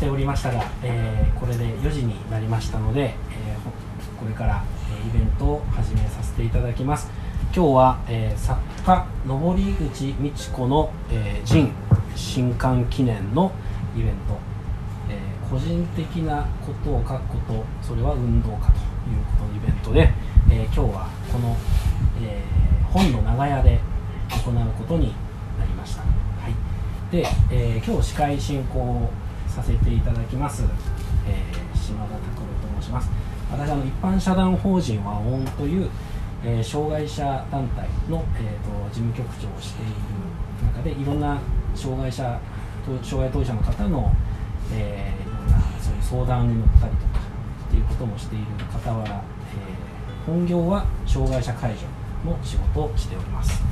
しておりましたが、えー、これで4時になりましたので、えー、これから、えイベントを始めさせていただきます。今日は、えー、作家登口美智子の、えー、神新刊記念のイベント、えー、個人的なことを書くことそれは運動家ということのイベントで、えー、今日はこの、えー、本の長屋で行うことになりました、はい、で、えー、今日司会進行をさせていただきます、えー、島田拓郎と申します。私あの一般社団法人和音という、えー、障害者団体の、えーと、事務局長をしている中でいろんな障害者障害当事者の方の、えー、いろんなそういう相談に乗ったりとかっていうこともしている傍ら、えー、本業は障害者介助の仕事をしております。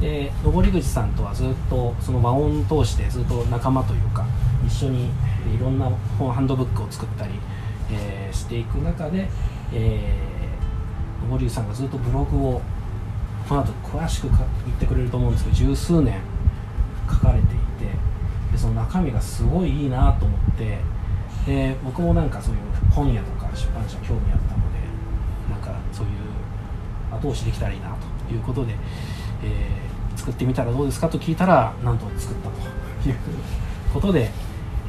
で登口さんとはずっとその和音を通してずっと仲間というか一緒にいろんな本ハンドブックを作ったり、えー、していく中で、えー、登口さんがずっとブログをこの後詳しく言ってくれると思うんですけど十数年書かれていてでその中身がすごいいいなと思ってで僕もなんかそういう本屋とか出版社興味あったのでなんかそういう後押しできたらいいなということで、えー作ってみたらどうですかと聞いたらなんと作ったということで、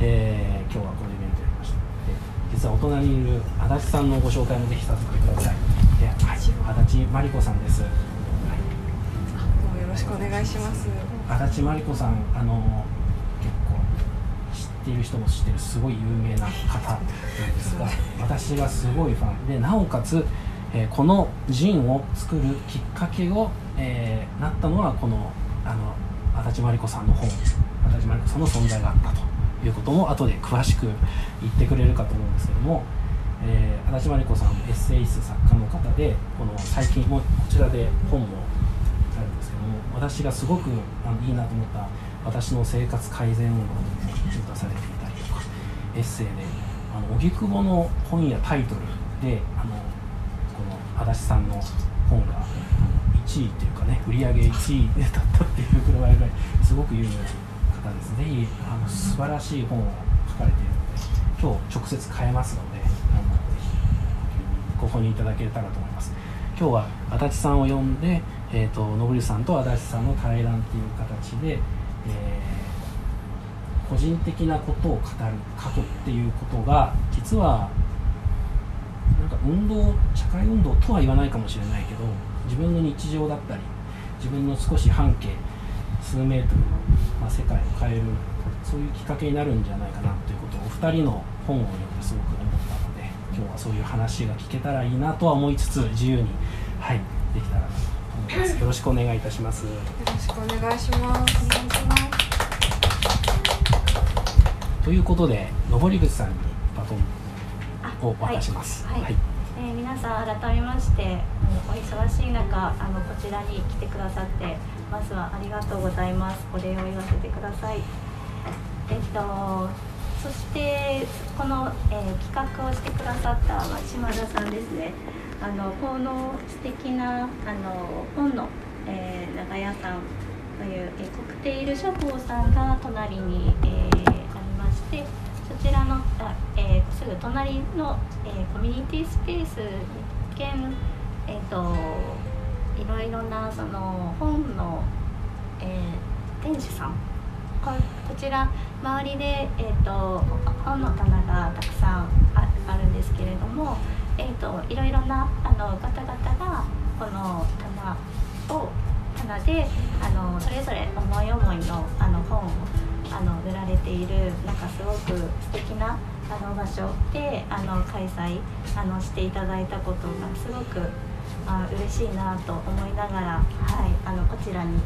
えー、今日はこのイベントやりました。で実はお隣にいる足立さんのご紹介もぜひさせてください。で、はい、足立真理子さんです、はい、どうもよろしくお願いします。足立真理子さんあの結構知っている人も知ってるすごい有名な方なんですが私がすごいファン。でなおかつえー、このジンを作るきっかけを、えー、なったのはこのあの足立真理子さんの本足立真理子さんの存在があったということも後で詳しく言ってくれるかと思うんですけども、えー、足立真理子さんエッセイスト作家の方でこの最近もこちらで本もあるんですけども私がすごくあのいいなと思った私の生活改善運動に出されていたりとかエッセイであの荻窪の本やタイトルであのこの足立さんの本が1位っていうかね売り上げ1位だったっていうぐらいすごく有名な方ですぜひあの素晴らしい本を書かれているので今日直接買えますのであのぜひご購入いただけたらと思います。今日は足立さんを呼んで、えーと、と信さんと足立さんの対談っていう形で、えー、個人的なことを語る書くっていうことが実はなんか運動社会運動とは言わないかもしれないけど自分の日常だったり自分の少し半径数メートルの、まあ、世界を変えるそういうきっかけになるんじゃないかなということをお二人の本を読んですごく思ったので今日はそういう話が聞けたらいいなとは思いつつ自由にはいできたらなと思います。よろしくお願いいたします。よろしくお願い。しますお願いしますということで登口さんにバトンを渡します。はい、はい、えー、皆さん改めましてお忙しい中あのこちらに来てくださってまずはありがとうございます。お礼を言わせてください。えっとそしてこの、えー、企画をしてくださった島田さんですね。あのこの素敵なあの本の、えー、長屋さんという、えー、コクテイル書房さんが隣に、えー、ありまして。そちらのあ、えー、すぐ隣の、えー、コミュニティスペース一見、えーと、いろいろなその本の、えー、店主さん。ここちら周りで、えーと、本の棚がたくさんああるんですけれども、えーと、いろいろなあの方々がこの棚を棚であのそれぞれ思い思いのあの本をあの売られているなんかすごく素敵なあの場所であの開催あのしていただいたことがすごくあ嬉しいなと思いながら、はい、あのこちらに、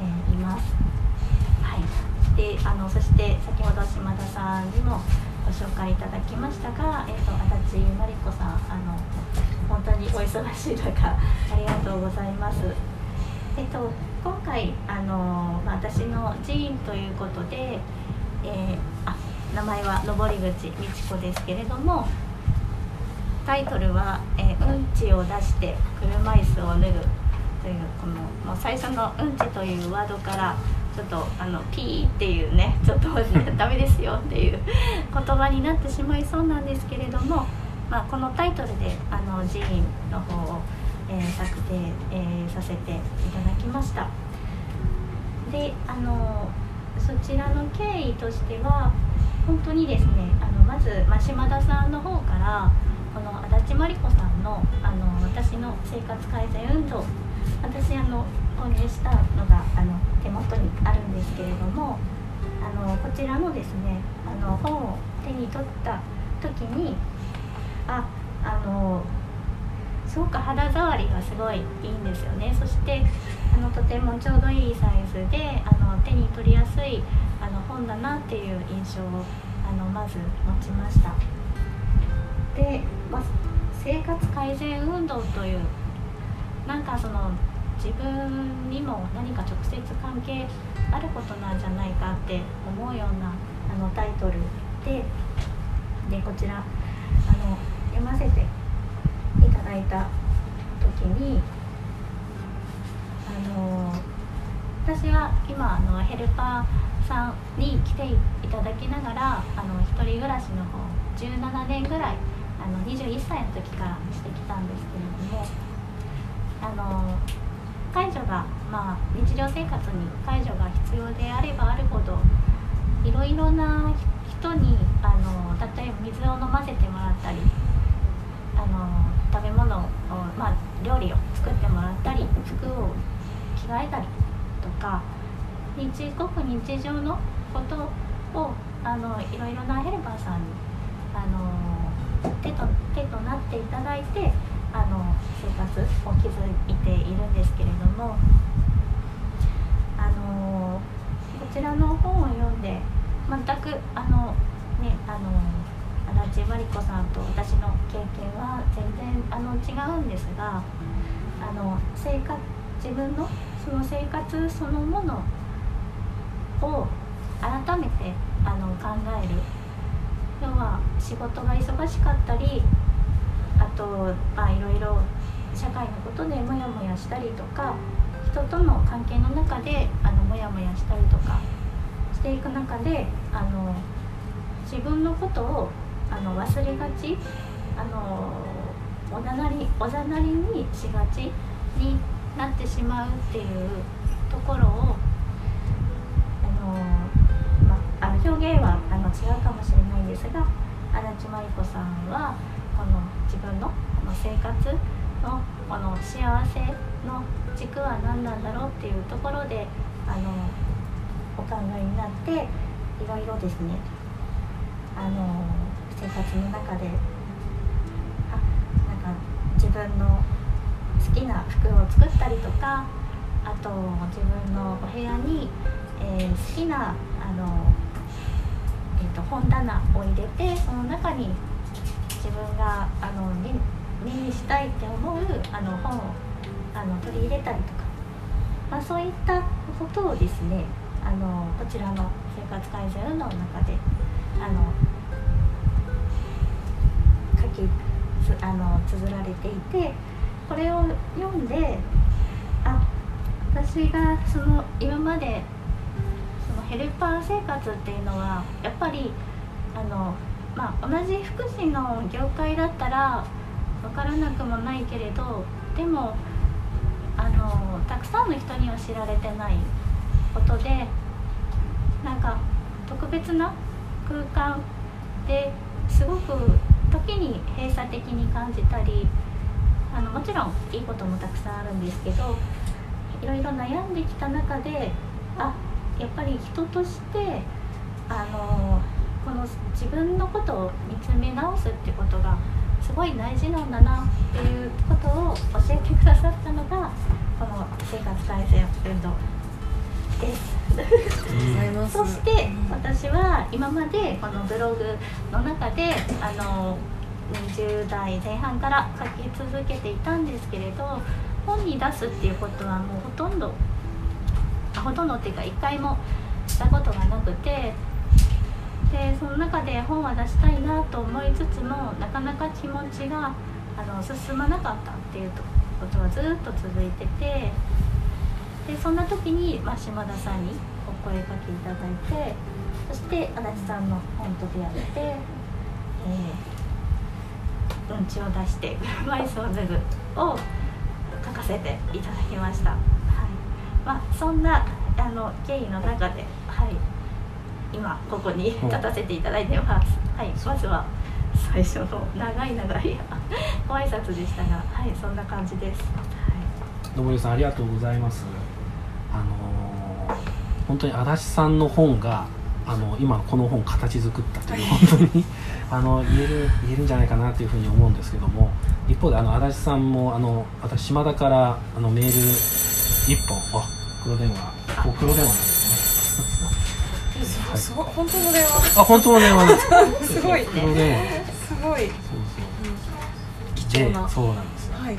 えー、います。はい、であのそして先ほど島田さんにもご紹介いただきましたが、えーと、足立真理子さんあの本当にお忙しい中ありがとうございます。えっ、ー、と今回あの、まあ、私の寺院ということで、えー、あ名前は登口美智子ですけれどもタイトルは、えー、うんちを出して車椅子を脱ぐ」というこのもう最初の「うんち」というワードからちょっとあのピーっていうねちょっと ダメですよっていう言葉になってしまいそうなんですけれども、まあ、このタイトルであの寺院の方を、えー、策定、えー、させていただきました。であのそちらの経緯としては本当にですねあのまず、まあ、島田さんの方からこの足立真理子さんのあの私の生活改善運動。私あの購入したのがあの手元にあるんですけれどもあのこちらのですねあの本を手に取った時にああのすごく肌触りがすごいいいんですよね。そしてあのとてもちょうどいいサイズであの手に取りやすいあの本だなっていう印象をあのまず持ちました。で、まあ、生活改善運動というなんかその自分にも何か直接関係あることなんじゃないかって思うようなあのタイトルででこちらあの読ませていただいた時にあの私は今あのヘルパーさんに来ていただきながらあの一人暮らしの方17年ぐらいあの21歳の時からしてきたんですけれどもあの介助が、まあ、日常生活に介助が必要であればあるほどいろいろな人にあの例えば水を飲ませてもらったりあの食べ物を、まあ、料理を作ってもらったり服を着替えたりとか日ごく日常のことをあのいろいろなヘルパーさんにあの手と手となっていただいてあの生活を築いているんですけれどもあのこちらの本を読んで全くあのねあの足立真理子さんと私の経験は全然あの違うんですがあの生活自分のその生活そのものを改めてあの考える要は仕事が忙しかったりあとまあいろいろ社会のことでモヤモヤしたりとか人との関係の中であのモヤモヤしたりとかしていく中であの自分のことをあの忘れがちあのおざなりおざなりにしがちになってしまうっていうところをあの、まあ、表現はあの違うかもしれないんですが足立真理子さんはこの自分のこの生活のこの幸せの軸は何なんだろうっていうところであのお考えになっていろいろですね。あの生活の中であなんか自分の好きな服を作ったりとかあと自分のお部屋に、えー、好きなあの、と本棚を入れてその中に自分があの目にしたいって思うあの本をあの取り入れたりとか、まあ、そういったことをですねあのこちらの生活改善の中であの書きつあの綴られていてこれを読んであ私がその今までヘルパー生活っていうのはやっぱりあのまあ、同じ福祉の業界だったら分からなくもないけれどでもあのたくさんの人には知られてないことでなんか特別な空間ですごく時に閉鎖的に感じたりあのもちろんいいこともたくさんあるんですけどいろいろ悩んできた中であやっぱり人としてあのこの自分のことを見つめ直すってことがすごい大事なんだなっていうことを教えてくださったのがこの生活改善運動。です。そして私は今までこのブログの中であの20代前半から書き続けていたんですけれど本に出すっていうことはもうほとんどほとんどっていうか一回もしたことがなくてでその中で本は出したいなと思いつつもなかなか気持ちがあの進まなかったっていうことはずっと続いててでそんな時に、まあ、島田さんにお声かけいただいてそして足立さんの本と出会って、えー、うんちを出して車椅子を脱ぐを書かせていただきました、まあ、そんなあの経緯の中で、はい、今ここに立たせていただいてます、はい、まずは最初の長い長い ご挨拶でしたがはいそんな感じです、はい。野森さんありがとうございます。あのー本当に足立さんの本があの今のこの本を形作ったという 本当にあの言える言えるんじゃないかなというふうに思うんですけども一方であの足立さんもあの私島田からあのメール一本あ黒電話。お黒電話なんですね本当の電話。あ本当の電話ですすごい。黒電話。すごい、そうそう。貴重な。でそうなんですよ。はい。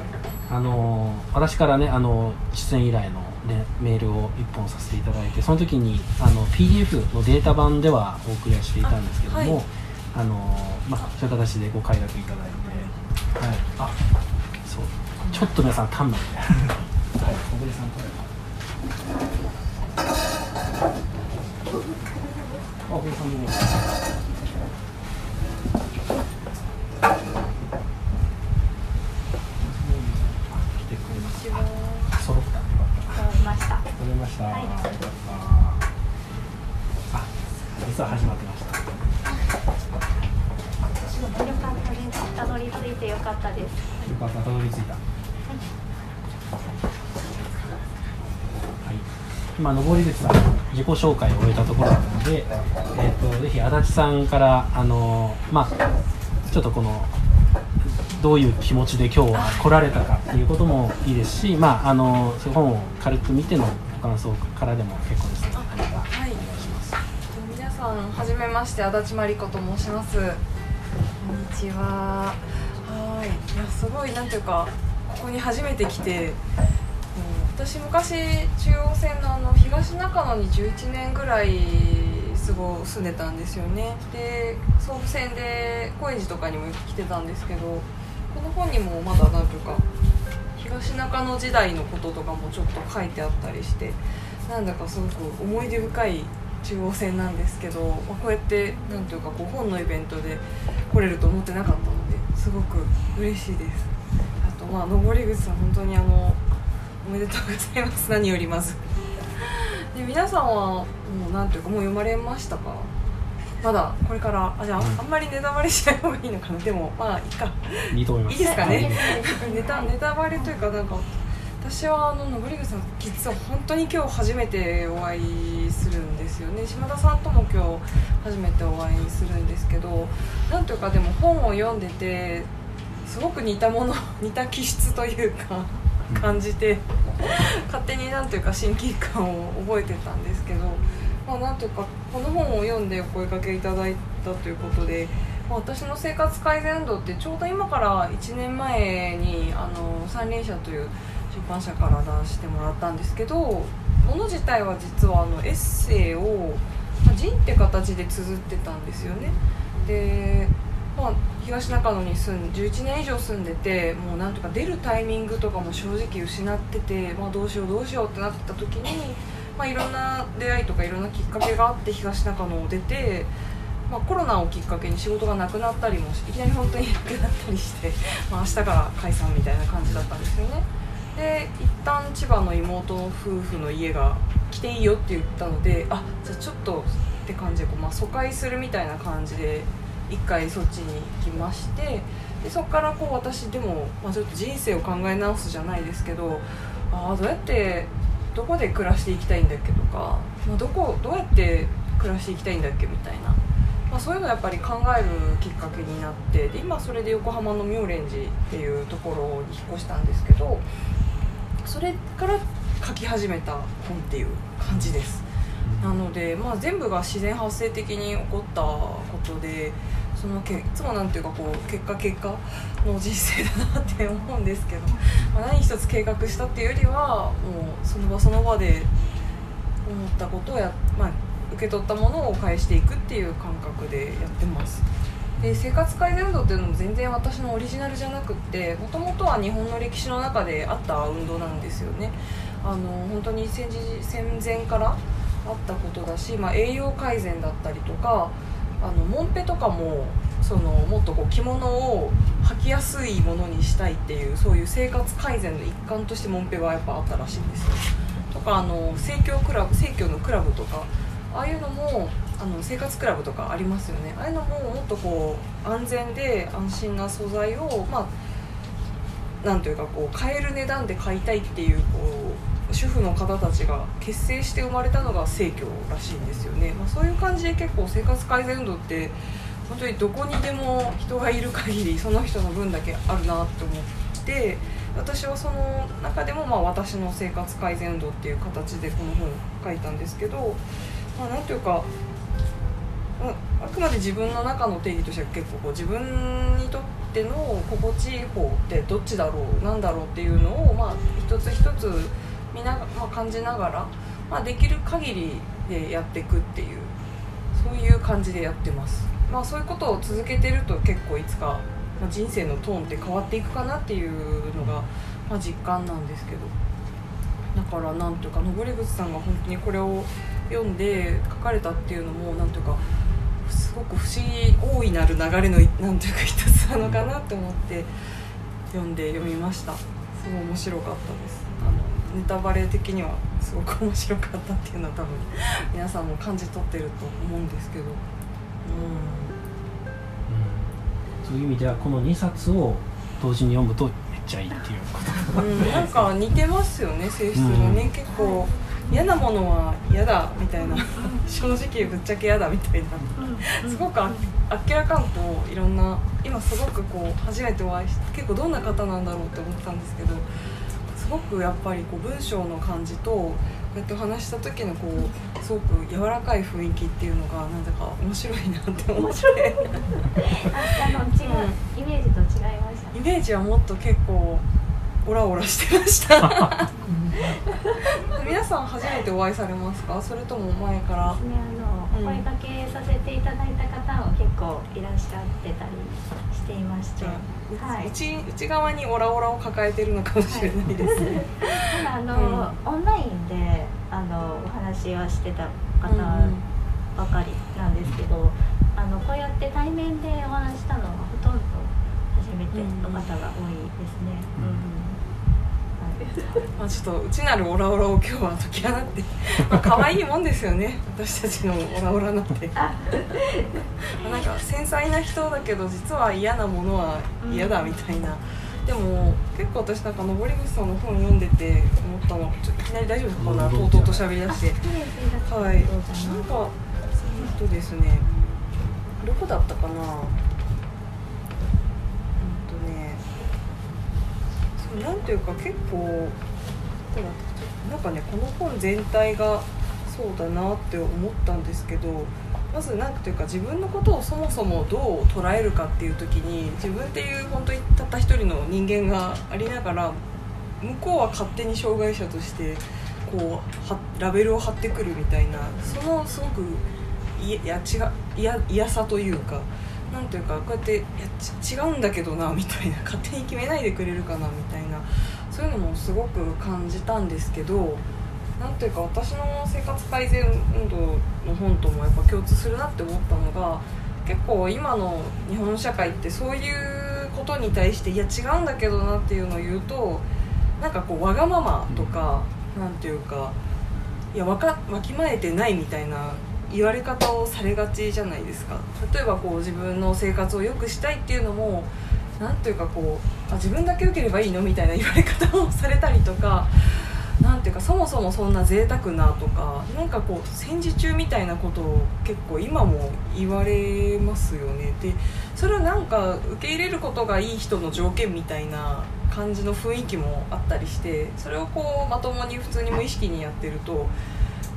あの私からねあの出演依頼の、ね、メールを1本させていただいてその時にあの PDF のデータ版ではお送りはしていたんですけどもああ、のまあ、そういう形でご快諾いただいて、はい、あそう。ちょっと皆さんタンメンで。はい。小栗さんこれあ小栗さんも来てくれましたあ揃ったよか。ったわか。りました取れました。はいよかったあ、実は始まってました。よかったで、さ、自己紹介を終えたところので、えっ、と、ぜひ足立さんから、あのまあ、ちょっとこの、どういう気持ちで今日は来られたかっていうこともいいですし、まあ、あの、そういう本を軽く見てのご感想からでも結構ですので、何かお願い。します。皆さんはじめまして足立真理子と申します。こんにちは。はい。いやすごいなんていうかここに初めて来てうん私昔中央線のあの東中野に11年ぐらい過ご住んでたんですよね。で総武線で高円寺とかにも来てたんですけどこの本にもまだなんていうか東中野時代のこととかもちょっと書いてあったりしてなんだかすごく思い出深い中央線なんですけど、まあ、こうやってなんていうかこう本のイベントで来れると思ってなかったのですごく嬉しいです。あとまあ登口さん本当にあのおめでとうございます。何よりまず。で皆さんはもうなんていうかもう読まれましたか？まだこれからあじゃああんまりネタバレしない方がいいのかな？でもまあいいか。いいと思います。いいですかね？ネタネタバレというかなんか私はあの登口さん実は本当に今日初めてお会いするんですよね。島田さんとも今日初めてお会いするんですけどなんというかでも本を読んでてすごく似たもの 似た気質というか感じて勝手になんというか親近感を覚えてたんですけど、まあ、なんというかこの本を読んでお声かけいただいたということで、まあ、私の生活改善運動ってちょうど今から1年前にあの三輪車という出版社から出してもらったんですけどもの自体は実はあのエッセイを、まあ、人って形で綴ってたんですよね。でまあ、東中野に住ん11年以上住んでてもうなんとか出るタイミングとかも正直失ってて、まあ、どうしようどうしようってなってた時に、まあ、いろんな出会いとかいろんなきっかけがあって東中野を出て、まあ、コロナをきっかけに仕事がなくなったりもいきなり本当になくなったりして、まあ、明日から解散みたいな感じだったんですよね。で一旦千葉の妹夫婦の家が来ていいよって言ったのであじゃあちょっとって感じでこう、まあ、疎開するみたいな感じで一回そっちに行きましてでそこからこう私でも、まあ、ちょっと人生を考え直すじゃないですけどああどうやってどこで暮らしていきたいんだっけとか、まあ、どこどうやって暮らしていきたいんだっけみたいな、まあ、そういうのやっぱり考えるきっかけになってで今それで横浜の妙蓮寺っていうところに引っ越したんですけどそれから書き始めた本っていう感じです。なので、まあ、全部が自然発生的に起こったことでそのけいつもなんていうかこう結果結果の人生だなって思うんですけど、まあ、何一つ計画したっていうよりはもうその場その場で思ったことをや、まあ、受け取ったものを返していくっていう感覚でやってます。で生活改善運動っていうのも全然私のオリジナルじゃなくってもともとは日本の歴史の中であった運動なんですよねあの本当に戦時戦前からあったことだし、まあ、栄養改善だったりとかあのモンペとかもそのもっとこう着物を履きやすいものにしたいっていうそういう生活改善の一環としてモンペはやっぱあったらしいんですよ。とかあの生協クラブ生協のクラブとかああいうのもあの生活クラブとかありますよね。ああいうのももっとこう安全で安心な素材をまあなんというかこう買える値段で買いたいっていうこう主婦の方たちが結成して生まれたのが生協らしいんですよね、まあ、そういう感じで結構生活改善運動って本当にどこにでも人がいる限りその人の分だけあるなって思って私はその中でもまあ私の生活改善運動っていう形でこの本を書いたんですけど、まあ、なんていうかあくまで自分の中の定義としては結構こう自分にとっての心地いい方ってどっちだろうなんだろうっていうのをまあ一つ一つ見な、まあ、感じながら、まあ、できる限りでやっていくっていうそういう感じでやってます。まあそういうことを続けてると結構いつか、まあ、人生のトーンって変わっていくかなっていうのが、まあ、実感なんですけど。だからなんというか登口さんが本当にこれを読んで書かれたっていうのもなんというかすごく不思議大いなる流れのなんていうか一つなのかなって思って読んで読みました。すごい面白かったです。ネタバレ的にはすごく面白かったっていうのは多分皆さんも感じ取ってると思うんですけど、うん、そういう意味ではこの2冊を同時に読むとめっちゃいいっていうこと、うん、なんか似てますよね性質がね、結構嫌なものは嫌だみたいな。正直ぶっちゃけ嫌だみたいな。すごくああっけらかんといろんな今すごくこう初めてお会いして結構どんな方なんだろうって思ったんですけどすごくやっぱりこう文章の感じとこうやって話した時のこうすごく柔らかい雰囲気っていうのがなんだか面白いなって思って。あの違う、イメージと違いました。イメージはもっと結構オラオラしてました。皆さん初めてお会いされますか？それとも前から？ねあの、うんお声掛けさせていただいた方も結構いらっしゃってたりしていまして、はい、内内側にオラオラを抱えてるのかもしれないです。ね、ただあの、オンラインであのお話はしてた方ばかりなんですけど、あのこうやって対面でお話したのはほとんど初めての方が多いですね。うん。うんまあちょっと内なるオラオラを今日は解き放って、まあ可愛いもんですよね。私たちのオラオラなんて。あなんか繊細な人だけど実は嫌なものは嫌だみたいな、でも結構私なんか登口さんの本読んでて思ったのちょっといきなり大丈夫ですか？なとうとうと喋り出して。はい、なんどうぞかえっとですね。どこだったかな？うんとね。そうなんていうか結構なんかねこの本全体がそうだなって思ったんですけどまずなんていうか自分のことをそもそもどう捉えるかっていう時に自分っていう本当にたった一人の人間がありながら向こうは勝手に障害者としてこうはラベルを貼ってくるみたいなそのすごく嫌さというかなんというかこうやっていや違うんだけどなみたいな 勝手に決めないでくれるかなみたいなそういうのもすごく感じたんですけどなんというか私の生活改善運動の本ともやっぱ共通するなって思ったのが結構今の日本社会ってそういうことに対していや違うんだけどなっていうのを言うとなんかこうわがままとかなんていうかいやわかわきまえてないみたいな言われ方をされがちじゃないですか。例えばこう自分の生活を良くしたいっていうのもなんていうかこうあ自分だけ良ければいいのみたいな言われ方をされたりとかなんていうかそもそもそんな贅沢なとかなんかこう戦時中みたいなことを結構今も言われますよね。でそれをなんか受け入れることがいい人の条件みたいな感じの雰囲気もあったりしてそれをこうまともに普通に無意識にやってるとこ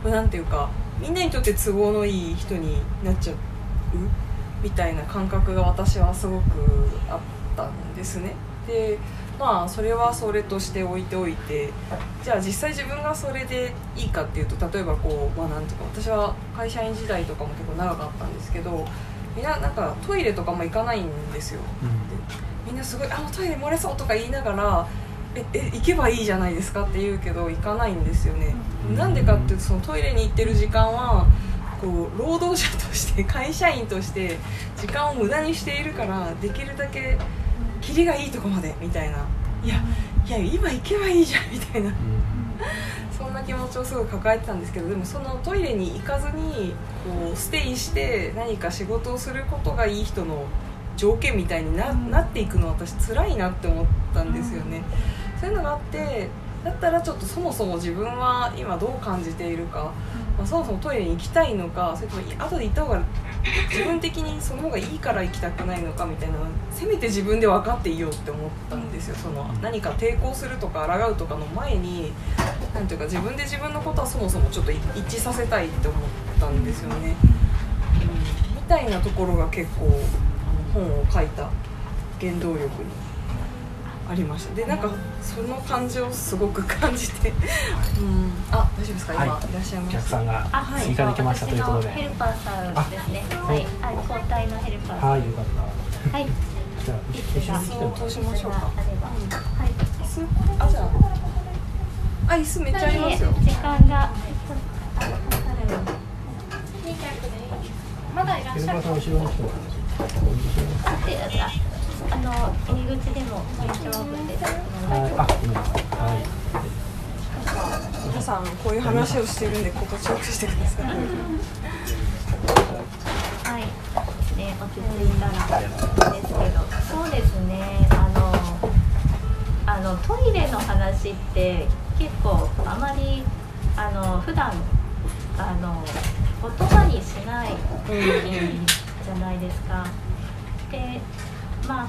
れなんていうかみんなにとって都合のいい人になっちゃう？みたいな感覚が私はすごくあったんですね。でまあそれはそれとして置いておいてじゃあ実際自分がそれでいいかっていうと例えばこうまあなんていうか私は会社員時代とかも結構長かったんですけどみんななんかトイレとかも行かないんですよ。でみんなすごい「あもうトイレ漏れそう」とか言いながらええ行けばいいじゃないですかって言うけど行かないんですよね、うん。なんでかっていうとそのトイレに行ってる時間はこう労働者として 会社員として時間を無駄にしているからできるだけキリがいいとこまでみたいな。いやいや今行けばいいじゃんみたいな。そんな気持ちをすごい抱えてたんですけどでもそのトイレに行かずにこうステイして何か仕事をすることがいい人の条件みたいにな,、っていくのは私辛いなって思ったんですよね、そういうのがあってだったらちょっとそもそも自分は今どう感じているか、まあ、そもそもトイレに行きたいのかそれとも後で行った方が自分的にその方がいいから行きたくないのかみたいなせめて自分で分かっていようって思ったんですよ。その何か抵抗するとか抗うとかの前になんていうか自分で自分のことはそもそもちょっと一致させたいって思ったんですよね、うん、みたいなところが結構本を書いた原動力にありました。でなんかその感じをすごく感じて、うん、あ大丈夫ですか？今、はい。い、らっしゃいおまし客さんがあ、はい、追加できましたということで、ヘルパーさんですね。あはい、あ、交代のヘルパーさん。はいよかった。はい。じゃあ一緒に来てもらそうしましょうか。はい。椅子あじゃああ椅子めっちゃありますよ時間が。まだいらヘルパーさん後ろに来てもらってで、ああの入り口でも大丈夫です。はい皆さんこういう話をしてるんで心地よくしてくださいはい。ね、落ち着いたらですけど、そうですね。あのあのトイレの話って結構あまりあの普段あの言葉にしないじゃないですか。で、まあ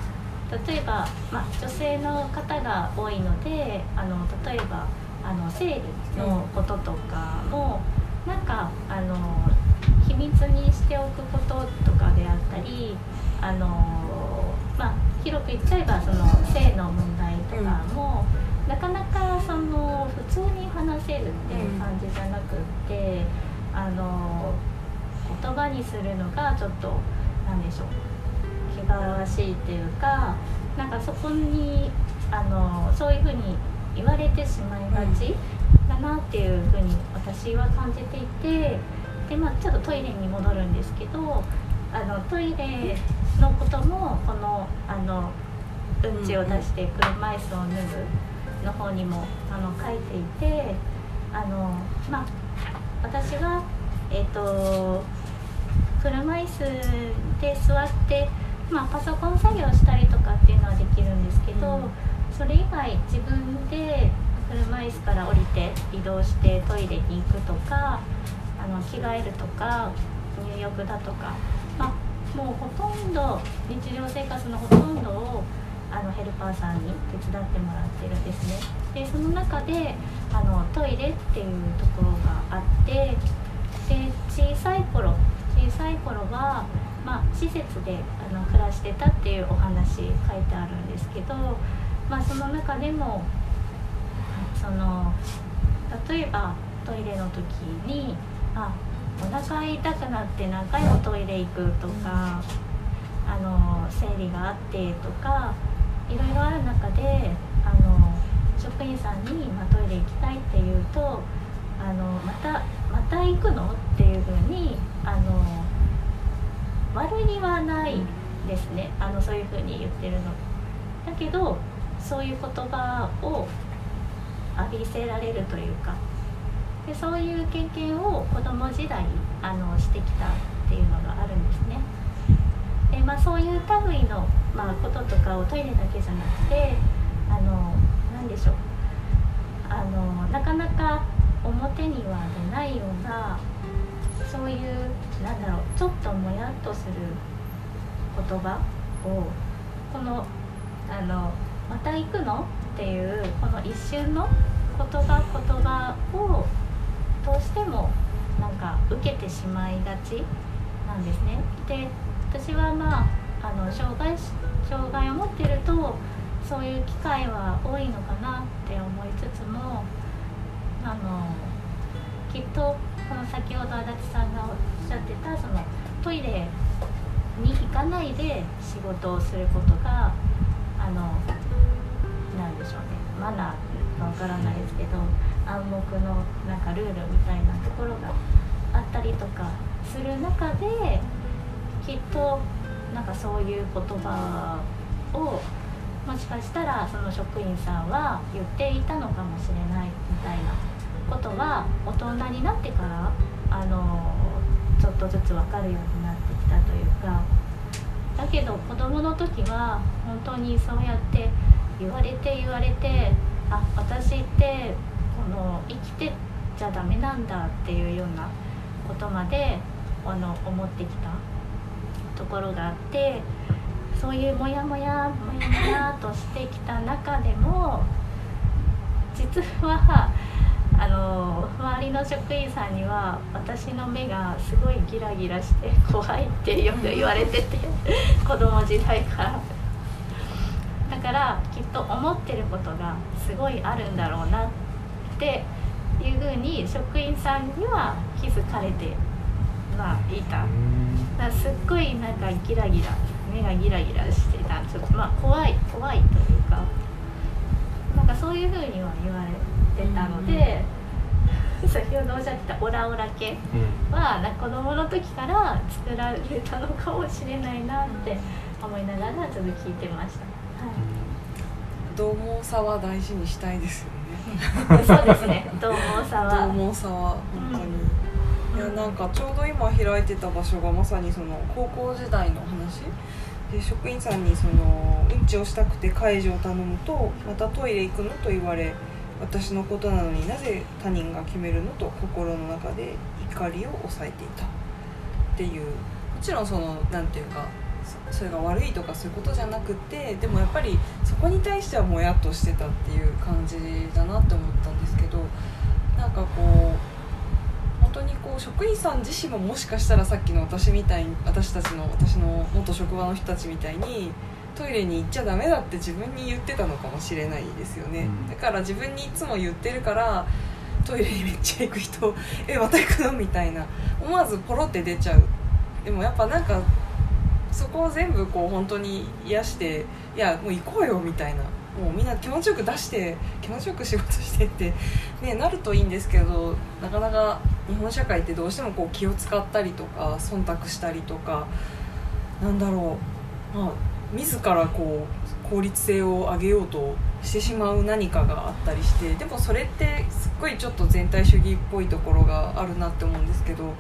例えば、まあ、女性の方が多いのであの例えばあの生理のこととかも、なんかあの秘密にしておくこととかであったりあの、まあ、広く言っちゃえばその性の問題とかも、なかなかその普通に話せるっていう感じじゃなくって、あの言葉にするのがちょっとなんでしょう気がわしいっていうかなんかそこにあのそういうふうに言われてしまいがちだなっていうふうに私は感じていてで、まあ、ちょっとトイレに戻るんですけどあのトイレのこともこのあのうんちを出して車椅子を脱ぐの方にもあの書いていてあの、まあ、私は、えっと車椅子で座って、まあ、パソコン作業したりとかっていうのはできるんですけど、うんそれ以外自分で車椅子から降りて移動してトイレに行くとかあの着替えるとか入浴だとか、まあ、もうほとんど日常生活のほとんどをあのヘルパーさんに手伝ってもらってるんですね。でその中であのトイレっていうところがあってで小さい頃小さい頃は、まあ、施設であの暮らしてたっていうお話書いてあるんですけど、まあ、その中でもその例えばトイレの時にあお腹痛くなって何回もトイレ行くとかあの生理があってとかいろいろある中であの職員さんに、まあ、トイレ行きたいって言うとあのまたまた行くの？っていうふうにあの悪気はないですねあのそういうふうに言ってるの。だけどそういう言葉を浴びせられるというかでそういう経験を子供時代あのしてきたっていうのがあるんですね。でまあ、そういう類の、まあ、こととかをトイレだけじゃなくてあの何でしょうあのなかなか表には出ないようなそういうなんだろうちょっともやっとする言葉をこのあの「また行くの?」っていうこの一瞬の言葉言葉をどうしてもなんか受けてしまいがちなんですね。で私はまああの障害障害を持ってるとそういう機会は多いのかなって思いつつもあのきっとこの先ほど足立さんがおっしゃってたそのトイレに行かないで仕事をすることがあのなんでしょうね。マナーかわからないですけど暗黙のなんかルールみたいなところがあったりとかする中できっとなんかそういう言葉をもしかしたらその職員さんは言っていたのかもしれないみたいなことは大人になってからあのちょっとずつ分かるようになってきたというかだけど子どもの時は本当にそうやって言われて言われてあ私ってこの生きてちゃダメなんだっていうようなことまであの思ってきた。ところがあってそういうモヤモヤモヤモヤとしてきた中でも実はあの周りの職員さんには私の目がすごいギラギラして怖いってよく言われてて 子供時代から。だからきっと思ってることがすごいあるんだろうなっていうふうに職員さんには気づかれてまあいた。すっごいなんかギラギラ目がギラギラしてたちょっとまあ怖い怖いというかなんかそういうふうには言われてたので、先ほどおっしゃってたオラオラ系はなんか子供の時から作られたのかもしれないなって思いながらちょっと聞いてました。獰猛さは大事にしたいですよねはい、そうですね。どうもさ獰は。猛さは本当に、いやなんかちょうど今開いてた場所がまさにその高校時代の話で職員さんにそのうんちをしたくて介助を頼むとまたトイレ行くのと言われ私のことなのになぜ他人が決めるのと心の中で怒りを抑えていたっていう。もちろんそのなんていうかそそれが悪いとかそういうことじゃなくてでもやっぱりそこに対してはもやっとしてたっていう感じだなって思ったんですけどなんかこう本当にこう職員さん自身ももしかしたらさっきの私みたいに私たちの私の元職場の人たちみたいにトイレに行っちゃダメだって自分に言ってたのかもしれないですよね、うん。だから自分にいつも言ってるからトイレにめっちゃ行く人えまた行くの？みたいな。思わずポロって出ちゃう。でもやっぱなんかそこを全部こう本当に癒していやもう行こうよみたいな。もうみんな気持ちよく出して気持ちよく仕事してって、ね、なるといいんですけどなかなか日本社会ってどうしてもこう気を使ったりとか忖度したりとかなんだろう、まあ、自らこう効率性を上げようとしてしまう何かがあったりしてでもそれってすっごいちょっと全体主義っぽいところがあるなって思うんですけど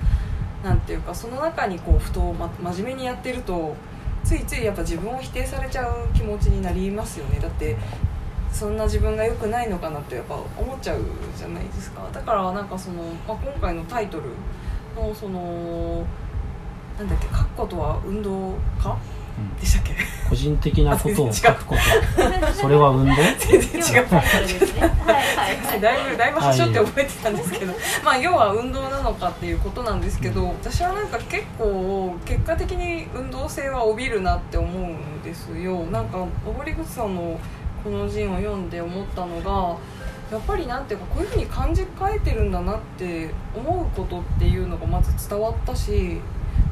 なんていうかその中にこうふと、ま、真面目にやってるとついついやっぱ自分を否定されちゃう気持ちになりますよねだってそんな自分が良くないのかなってやっぱ思っちゃうじゃないですかだからなんかその、まあ、今回のタイトルのそのなんだっけ「書くことは運動か?」でしたっけ？個人的なことをあ書くこと。それは運動？全然違う。だいぶだいぶ端折って覚えてたんですけど、まあ要は運動なのかっていうことなんですけど私はなんか結構結果的に運動性は帯びるなって思うんですよ。なんか登口さんのこの陣を読んで思ったのがやっぱりなんていうかこういうふうに感じ変えてるんだなって思うことっていうのがまず伝わったし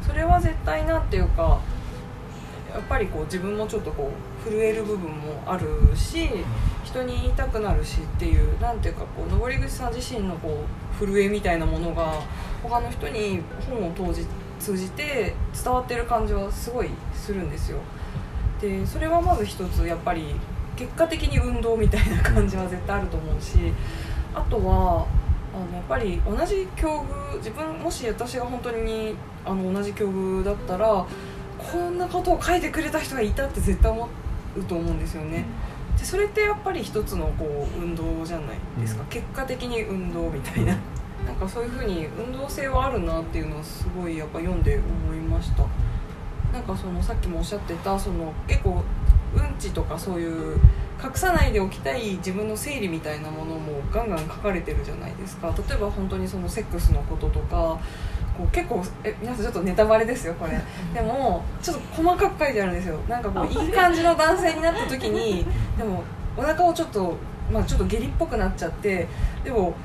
それは絶対なんていうかやっぱりこう自分もちょっとこう震える部分もあるし人に言いたくなるしっていうなんていうかこう登口さん自身のこう震えみたいなものが他の人に本を通じ通じて伝わってる感じはすごいするんですよ。でそれはまず一つやっぱり結果的に運動みたいな感じは絶対あると思うしあとはあのやっぱり同じ境遇自分もし私が本当にあの同じ境遇だったらこんなことを書いてくれた人がいたって絶対思うと思うんですよね。でそれってやっぱり一つのこう運動じゃないですか、うん。結果的に運動みたいな、なんかそういうふうに運動性はあるなっていうのはすごいやっぱ読んで思いました。なんかそのさっきもおっしゃってたその結構うんちとかそういう隠さないでおきたい自分の整理みたいなものもガンガン書かれてるじゃないですか。例えば本当にそのセックスのこととかこう結構え皆さんちょっとネタバレですよこれ。でもちょっと細かく書いてあるんですよ。なんかこういい感じの男性になった時にでもお腹をちょっとまあちょっと下痢っぽくなっちゃってでも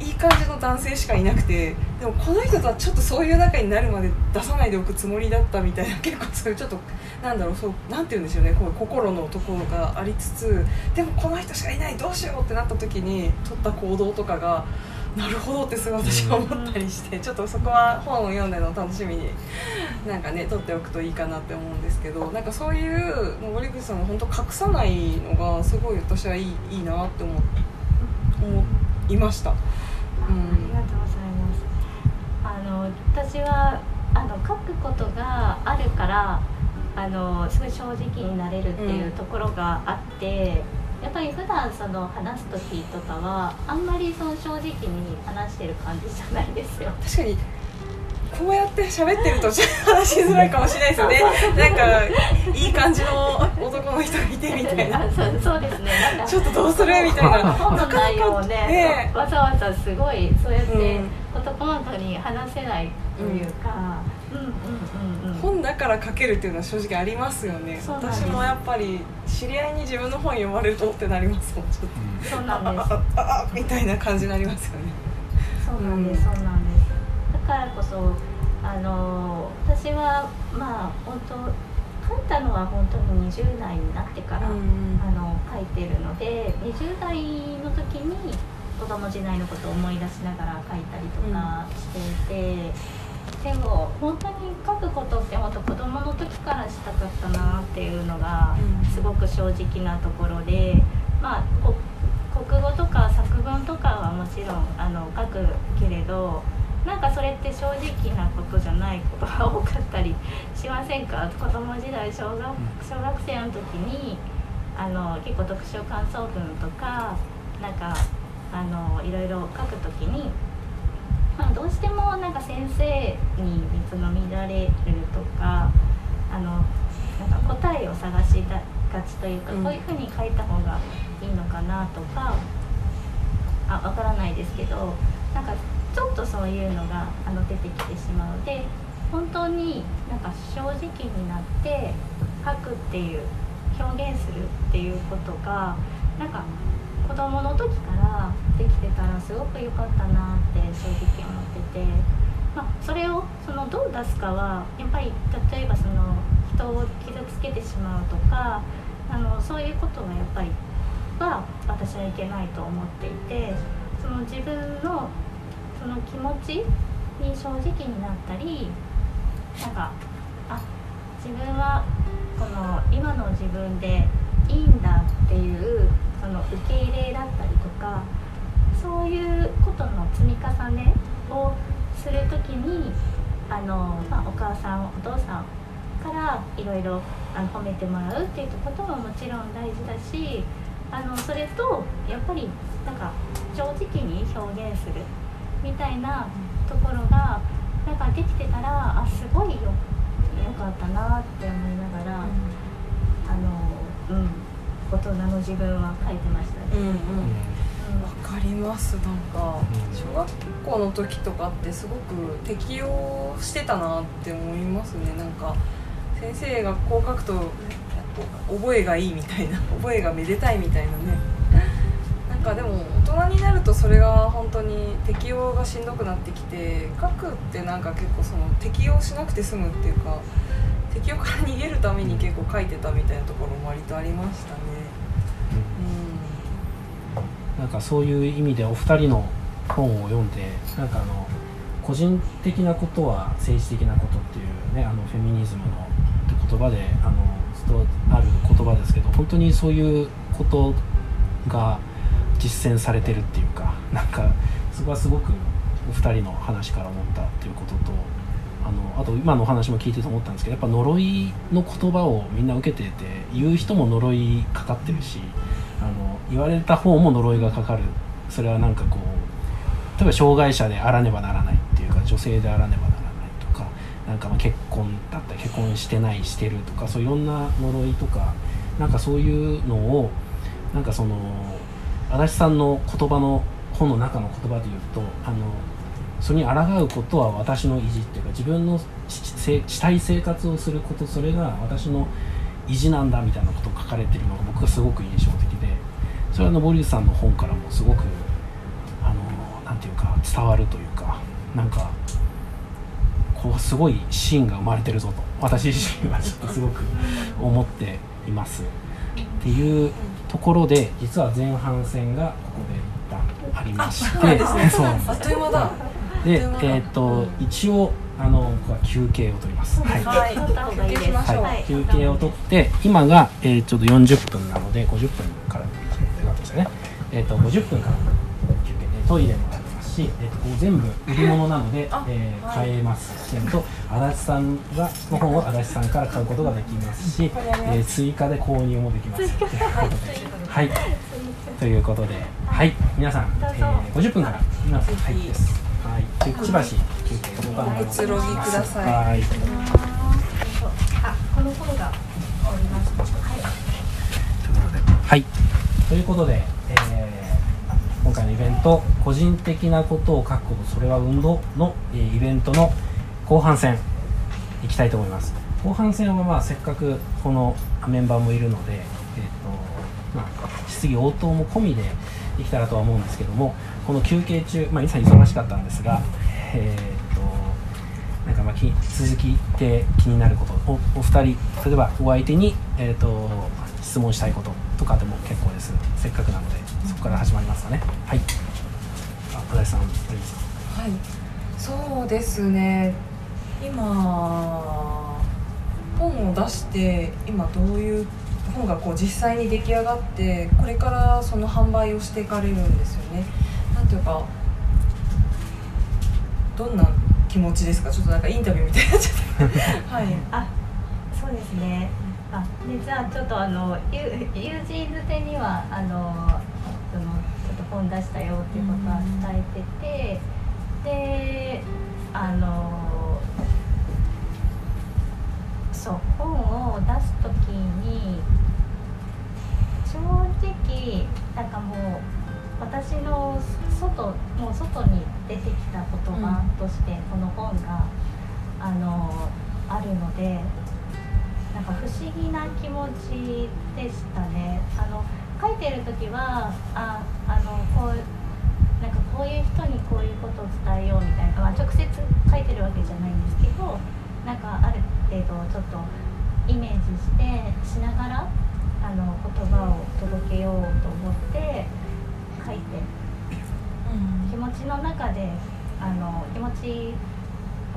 いい感じの男性しかいなくてでもこの人とはちょっとそういう仲になるまで出さないでおくつもりだったみたいな 結構そういうちょっとなんだろうそうなんて言うんでしょうねこう心のところがありつつでもこの人しかいないどうしようってなった時に取った行動とかがなるほどってすごい私は思ったりしてちょっとそこは本を読んでの楽しみになんかね取っておくといいかなって思うんですけどなんかそういう森口さんの本当隠さないのがすごい私はいいいいなって思思いました。ありがとうございます。あの私はあの書くことがあるからあのすごい正直になれるっていうところがあって、やっぱり普段その話す時とかはあんまりその正直に話してる感じじゃないですよ。確かにこうやって喋ってると話しづらいかもしれないですよね。なんかいい感じの男の人がいてみたいな。あそうですね。ちょっとどうするみたいな。本の内容をねね。わざわざすごいそうやってうん。事細かに話せないというか、うん、うんうんうん本だから書けるっていうのは正直ありますよね私もやっぱり知り合いに自分の本読まれるとってなりますもんちょっとそうなんです。あああみたいな感じになりますよねそうなんです、そうなんです。だからこそ、あの私はまあ本当書いたのは本当に20代になってから、うんあの書いてるので、20代の時に子供時代のことを思い出しながら書いたりとかしていて。でも本当に書くことって本当子供の時からしたかったなっていうのがうん。すごく正直なところで、まあこ国語とか作文とかはもちろんあの書くけれどなんかそれって正直なことじゃないことが多かったりしませんか？子供時代小学小学生の時にあの結構読書感想文とかなんかあのいろいろ書く時に、まあ、どうしてもなんか先生に見つまみられるとかあのなんか答えを探しがちというか、うん。こういうふうに書いた方がいいのかなとかあわからないですけどなんかちょっとそういうのがあの出てきてしまうので本当になんか正直になって書くっていう表現するっていうことがなんか子供の時からできてたらすごく良かったなって正直思ってて、まあ、それをそのどう出すかはやっぱり例えばその人を傷つけてしまうとかあのそういうことはやっぱりは私はいけないと思っていてその自分のその気持ちに正直になったりなんかあ自分はこの今の自分でいいんだっていうその受け入れだったりとかそういうことの積み重ねをするときにあの、まあ、お母さんお父さんからいろいろ褒めてもらうっていうことももちろん大事だしあのそれとやっぱりなんか正直に表現するみたいなところがなんかできてたらあすごいよかったなって思いながら、あのうん。大人の自分は書いてましたね。うんうん。うん。わかりますなんか。うん。小学校の時とかってすごく適用してたなって思いますね。なんか先生がこう書くと覚えがいいみたいな。覚えがめでたいみたいなねかでも大人になるとそれが本当に適用がしんどくなってきて書くってなんか結構その適用しなくて済むっていうか適用から逃げるために結構書いてたみたいなところも割とありましたね。なんかそういう意味でお二人の本を読んでなんかあの個人的なことは政治的なことっていうねあのフェミニズムの言葉であのずっとある言葉ですけど本当にそういうことが実践されてるっていうかなんかそこはすごくお二人の話から思ったっていうこととあのあと今のお話も聞いてて思ったんですけどやっぱ呪いの言葉をみんな受けてて言う人も呪いかかってるしあの言われた方も呪いがかかる。それはなんかこう例えば障害者であらねばならないっていうか女性であらねばならないとかなんかま結婚だったり結婚してないしてるとかそういろんな呪いとかなんかそういうのをなんかその足立さんの言葉の本の中の言葉で言うとあのそれに抗うことは私の意地っていうか自分のしたい生活をすることそれが私の意地なんだみたいなことが書かれてるのが僕はすごく印象的でそれは登口さんの本からもすごくあのなていうか伝わるというかなんかこうすごいシーンが生まれてるぞと私自身はちょっとすごく思っています。っていうところで実は前半戦がここで一旦ありましてそうなんですね。そうなんです。あっという間だ。で、えーっと一応あのここは休憩を取ります。はい。ははい。はい。休憩を取って今が、えーちょっと40分なので50分からってなってますよね。えーっと50分から休憩でトイレもし、えーっとこう全部売り物なのであ、えーはい。買えます。と足立さんがの本を足立さんから買うことができますし、えー追加で購入もできます。ということで。はい。ということで、はい、皆さん、えー、50分から。皆さん入ってです。はい、でしばし。休憩をおくつろぎください。はい。あ、この方が。はい、ということで、えー今回のイベント「個人的なことを書くことそれは運動の」えイベントの後半戦いきたいと思います。後半戦はまあせっかくこのメンバーもいるので、えーとまあ、質疑応答も込みでできたらとは思うんですけどもこの休憩中、まあ、皆さん忙しかったんですが、えーとなんかまあき続きで気になることおお二人例えばお相手に、えー、と質問したいこととかでも結構です。せっかくなので。そこから始まりますかね。はい。あ小田井さん大丈夫ですかはい。そうですね。今本を出して今どういう本がこう実際に出来上がってこれからその販売をしていかれるんですよね。なんていうかどんな気持ちですか？ちょっとなんかインタビューみたいになっちゃった はい。あ、そうですね。あ、でじゃあちょっとあの友友人づてにはあの本出したよっていうことは伝えてて、で、あのそう本を出す時に正直なんかもう私の外もう外に出てきた言葉としてこの本が、あのあるのでなんか不思議な気持ちでしたね。あの書いてる時はああのこうなんかこういう人にこういうことを伝えようみたいな、まあ、直接書いてるわけじゃないんですけどなんかある程度ちょっとイメージしてしながらあの言葉を届けようと思って書いて気持ちの中であの気持ち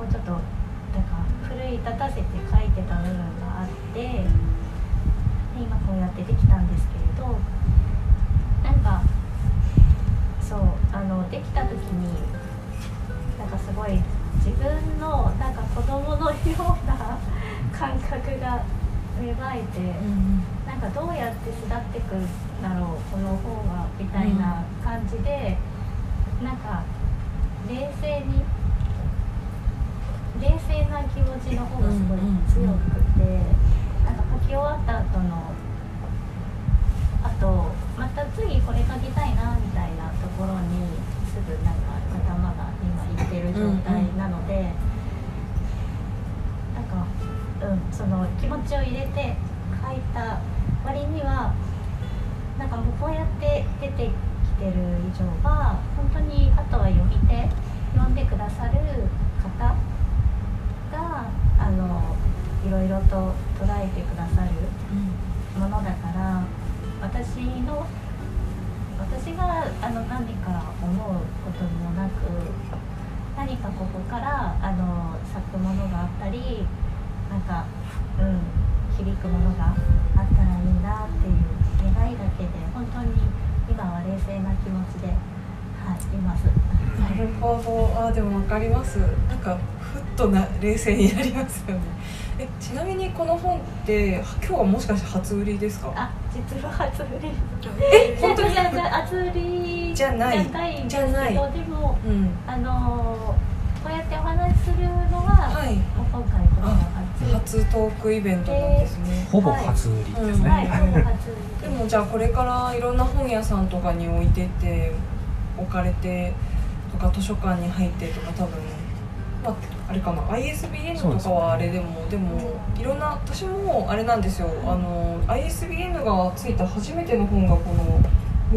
をちょっとなんか奮い立たせて書いてた部分があってで今こうやってできたんですけれどなんかそうあのできた時になんかすごい自分のなんか子供のような感覚が芽生えて。なんかどうやって巣立ってくんだろうこの方がみたいな感じで、なんか冷静に冷静な気持ちの方がすごい強くて、なんか書き終わった後のあとまた次これ書きたいなみたいなところにすぐなんか頭が今いってる状態なので、なんか、うん、その気持ちを入れて書いた割にはなんかもうこうやって出てきてる以上は本当にあとは読み手読んでくださる方があのいろいろと捉えてくださるものだから私の私があの何か思うこともなく何かここからあの咲くものがあったりなんかうん響くものがあったらいいなっていう願いだけで本当に今は冷静な気持ちで、はい、います。なるほど。あでも分かります。なんかふっとな冷静になりますよね。えちなみにこの本って今日はもしかして初売りですか？あ、実は初売り。え本当に？いやいや初売りじゃない。じゃない。んですじゃないけど、でもうん。あのこうやってお話しするのは、はい。今回これが初。初トークイベントなんですね。ほぼ初売りですね、はい、ほぼ初売り。でもじゃあこれからいろんな本屋さんとかに置いてて置かれてとか図書館に入ってとか多分まああれかな ISBN とかはあれでもでもいろんな私もあれなんですよ。あの ISBN がついた初めての本がこの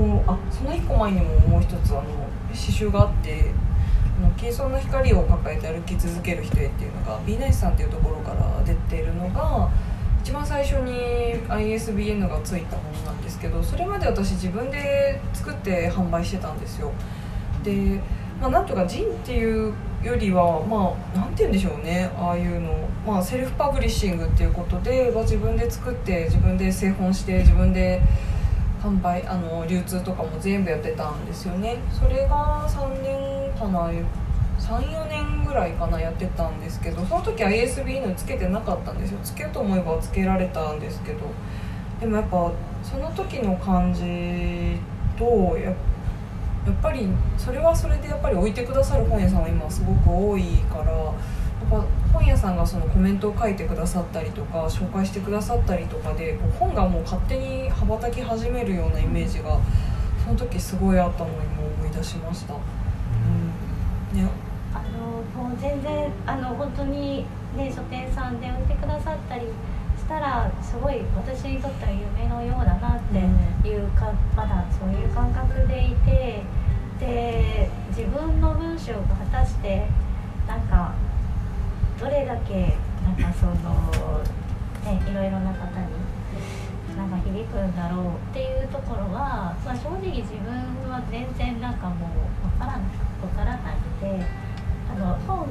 もうあその1個前にももう一つあの刺繍があって「あの軽装の光を抱えて歩き続ける人へ」っていうのが B ナイスさんっていうところから出てるのが一番最初に ISBN がついたものなんですけどそれまで私自分で作って販売してたんですよ。で、まあ、なんとかジンっていうよりはまあなんて言うんでしょうね。ああいうの、まあ、セルフパブリッシングっていうことで、ま、自分で作って自分で製本して自分で販売あの流通とかも全部やってたんですよね。それが3年かな。34年ぐらいかなやってたんですけどその時 ISBN つけてなかったんですよ。つけようと思えばつけられたんですけど。でもやっぱその時の感じとやっぱやっぱりそれはそれでやっぱり置いてくださる本屋さんは今すごく多いからやっぱ本屋さんがそのコメントを書いてくださったりとか紹介してくださったりとかでこう本がもう勝手に羽ばたき始めるようなイメージがその時すごいあったのを今思い出しました。うん。ね。あのもう全然あの本当にね書店さんで売ってくださったりしたらすごい私にとっては夢のようだなっていうか、まだそういう感覚でいてで自分の文章が果たしてなんかどれだけなんかそのねいろいろな方になんか響くんだろうっていうところは、まあ、正直自分は全然なんかもうわからなわからないのであの本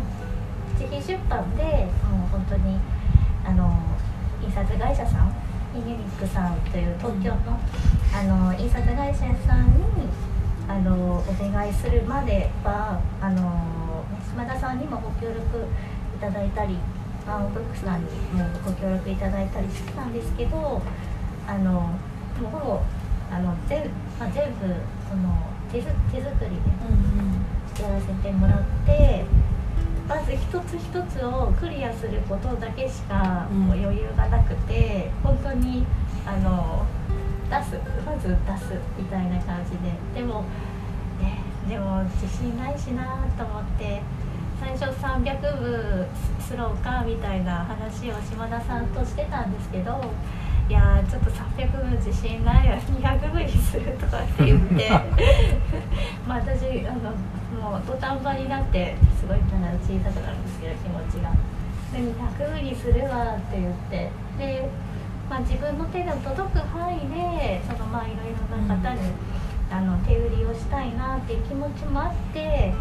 自費出版でもう本当にあの印刷会社さんイニックさんという東京のあの印刷会社さんにあのお願いするまではあの島田さんにもご協力いただいたりアンブックスさんにもご協力いただいたりしてたんですけどあのもうほぼあの全,、まあ、全部その手ず手作りでやらせてもらってまず一つ一つをクリアすることだけしかう余裕がなくて、本当にあの出すまず出すみたいな感じで。でも、ね、でも自信ないしなと思って最初300部スローかみたいな話を島田さんとしてたんですけどいやーちょっと300部自信ないわ200部にするとかって言って。まあ私あのもう土壇場になってすごいただ小さくなるんですけど気持ちが。で200部にするわって言ってで、まあ、自分の手の届く範囲でそのまあいろいろな方に、あの手売りをしたいなっていう気持ちもあって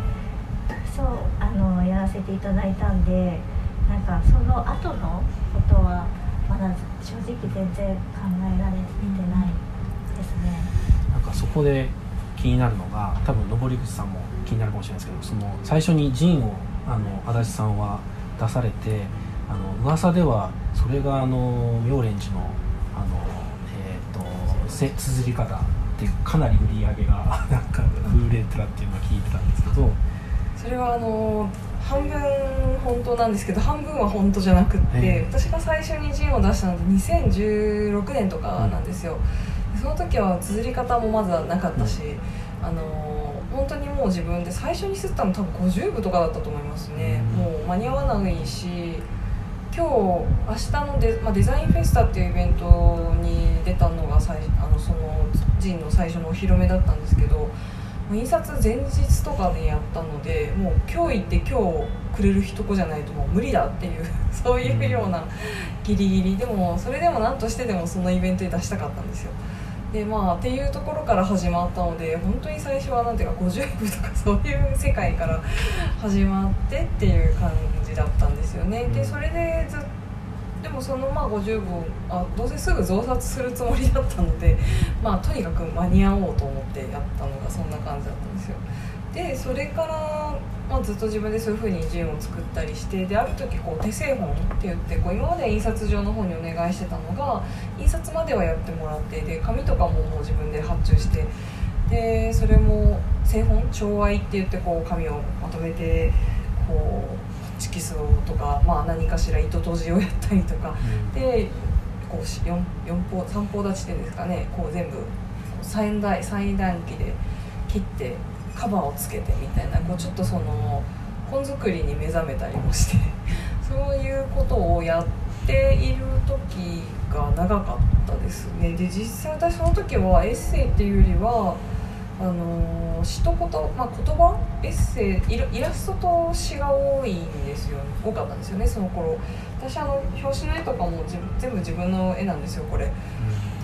そうあのやらせていただいたんでなんかその後のことはまだ正直全然考えられてないですね。なんかそこで気になるのが多分登口さんも気になるかもしれないですけどその最初にジンをあの足立さんは出されてあの噂ではそれがあの妙蓮寺のあの、えー、とせ綴り方ってかなり売り上げが なんか売れてたっていうのは聞いてたんですけど、それはあの半分本当なんですけど半分は本当じゃなくって、ええ私が最初にジンを出したのって2016年とかなんですよ、でその時は綴り方もまずはなかったし、あの本当にもう自分で最初に吸ったの多分50部とかだったと思いますね、うん。もう間に合わないし今日明日のデ,、まあ、デザインフェスタっていうイベントに出たのが最あのそのジンの最初のお披露目だったんですけど印刷前日とかでやったのでもう今日行って今日くれる人じゃないともう無理だっていう そういうようなギリギリ。でもそれでも何としてでもそのイベントに出したかったんですよでまあっていうところから始まったので本当に最初はなんていうか50部とか そういう世界から始まってっていう感じだったんですよね。でそれでずっでもそのまあ50部あどうせすぐ増刷するつもりだったのでまあとにかく間に合おうと思ってやったのがそんな感じだったんですよ。でそれから、まあ、ずっと自分でそういう風にジンを作ったりしてである時こう手製本って言ってこう今までは印刷所の方にお願いしてたのが印刷まではやってもらってで紙とかももう自分で発注してでそれも製本？調愛って言ってこう紙をまとめてこうチキスをとか、まあ、何かしら糸とじをやったりとかでこうし 4, 四方三方立ちでですかねこう全部最大最段機で切ってカバーをつけてみたいなこうちょっとその本作りに目覚めたりもして そういうことをやっている時が長かったですね。で実際私その時はエッセイっていうよりはあの詩とこと、まあ、言葉？エッセイ？イラストと詩が多いんですよ。多かったんですよねその頃。私あの表紙の絵とかも全部自分の絵なんですよこれ。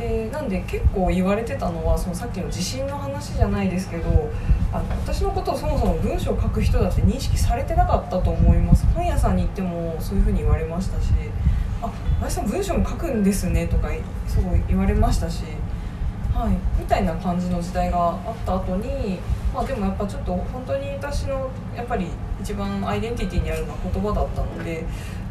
でなんで結構言われてたのはそのさっきの地震の話じゃないですけどあの私のことをそもそも文章を書く人だって認識されてなかったと思います。本屋さんに行ってもそういうふうに言われましたし「あ林さん文章も書くんですね」とかすごい言われましたし、はい、みたいな感じの時代があった後にまあでもやっぱちょっと本当に私のやっぱり一番アイデンティティにあるのは言葉だったので、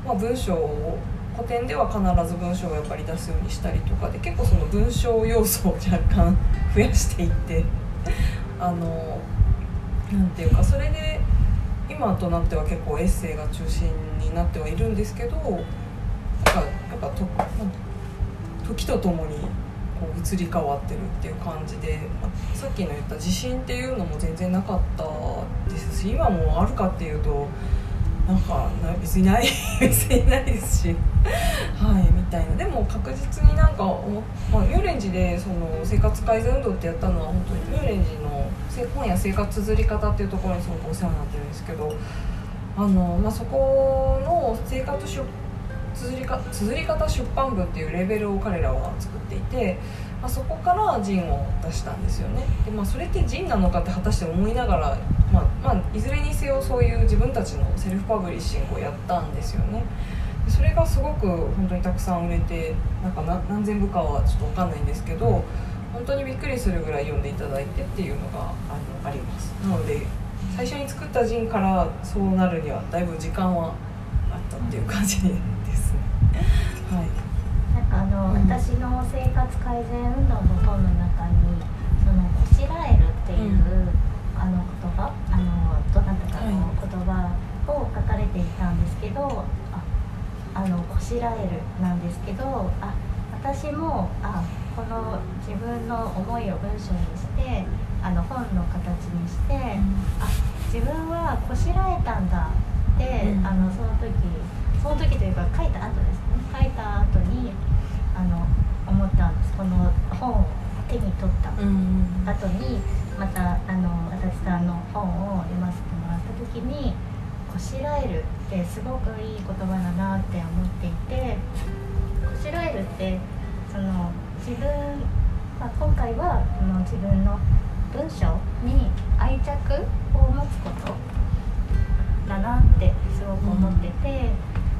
まあ、文章を古典では必ず文章をやっぱり出すようにしたりとかで結構その文章要素を若干増やしていって あのなんていうかそれで今となっては結構エッセイが中心になってはいるんですけどなんかやっぱと時とともにこう移り変わってるっていう感じで、まあ、さっきの言った地震っていうのも全然なかったですし今もあるかっていうとなんか別にない 別にないですし。はいみたいな。でも確実になんか、まあ、ミューレンジでその生活改善運動ってやったのは本当にミューレンジの本や生活綴り方っていうところにすごくお世話になってるんですけどあの、まあ、そこの生活出綴りか綴り方出版部っていうレーベルを彼らは作っていて、まあ、そこからジンを出したんですよね。で、まあ、それってジンなのかって果たして思いながら、まあまあ、いずれにせよそういう自分たちのセルフパブリッシングをやったんですよね。それがすごく本当にたくさん売れてなんか何千部かはちょっと分かんないんですけど本当にびっくりするぐらい読んでいただいてっていうのがあのあります。なので最初に作ったジンからそうなるにはだいぶ時間はあったっていう感じですね。はい。あの、うん、私の生活改善運動の本の中にそのこしらえるっていう、うん、あの言葉あのどなたかの言葉を書かれていたんですけど、はい、ああのこしらえるなんですけどあ私もあこの自分の思いを文章にしてあの本の形にして、うん、あ自分はこしらえたんだって、うん、あのその時その時というか書いた後ですね。書いた後にあの思ったんです。この本を手に取った。後に、またあの足立さんの本を読ませてもらった時にこしらえるってすごくいい言葉だなって思っていてこしらえるってその自分、まあ、今回はこの自分の文章に愛着を持つことだなってすごく思ってて、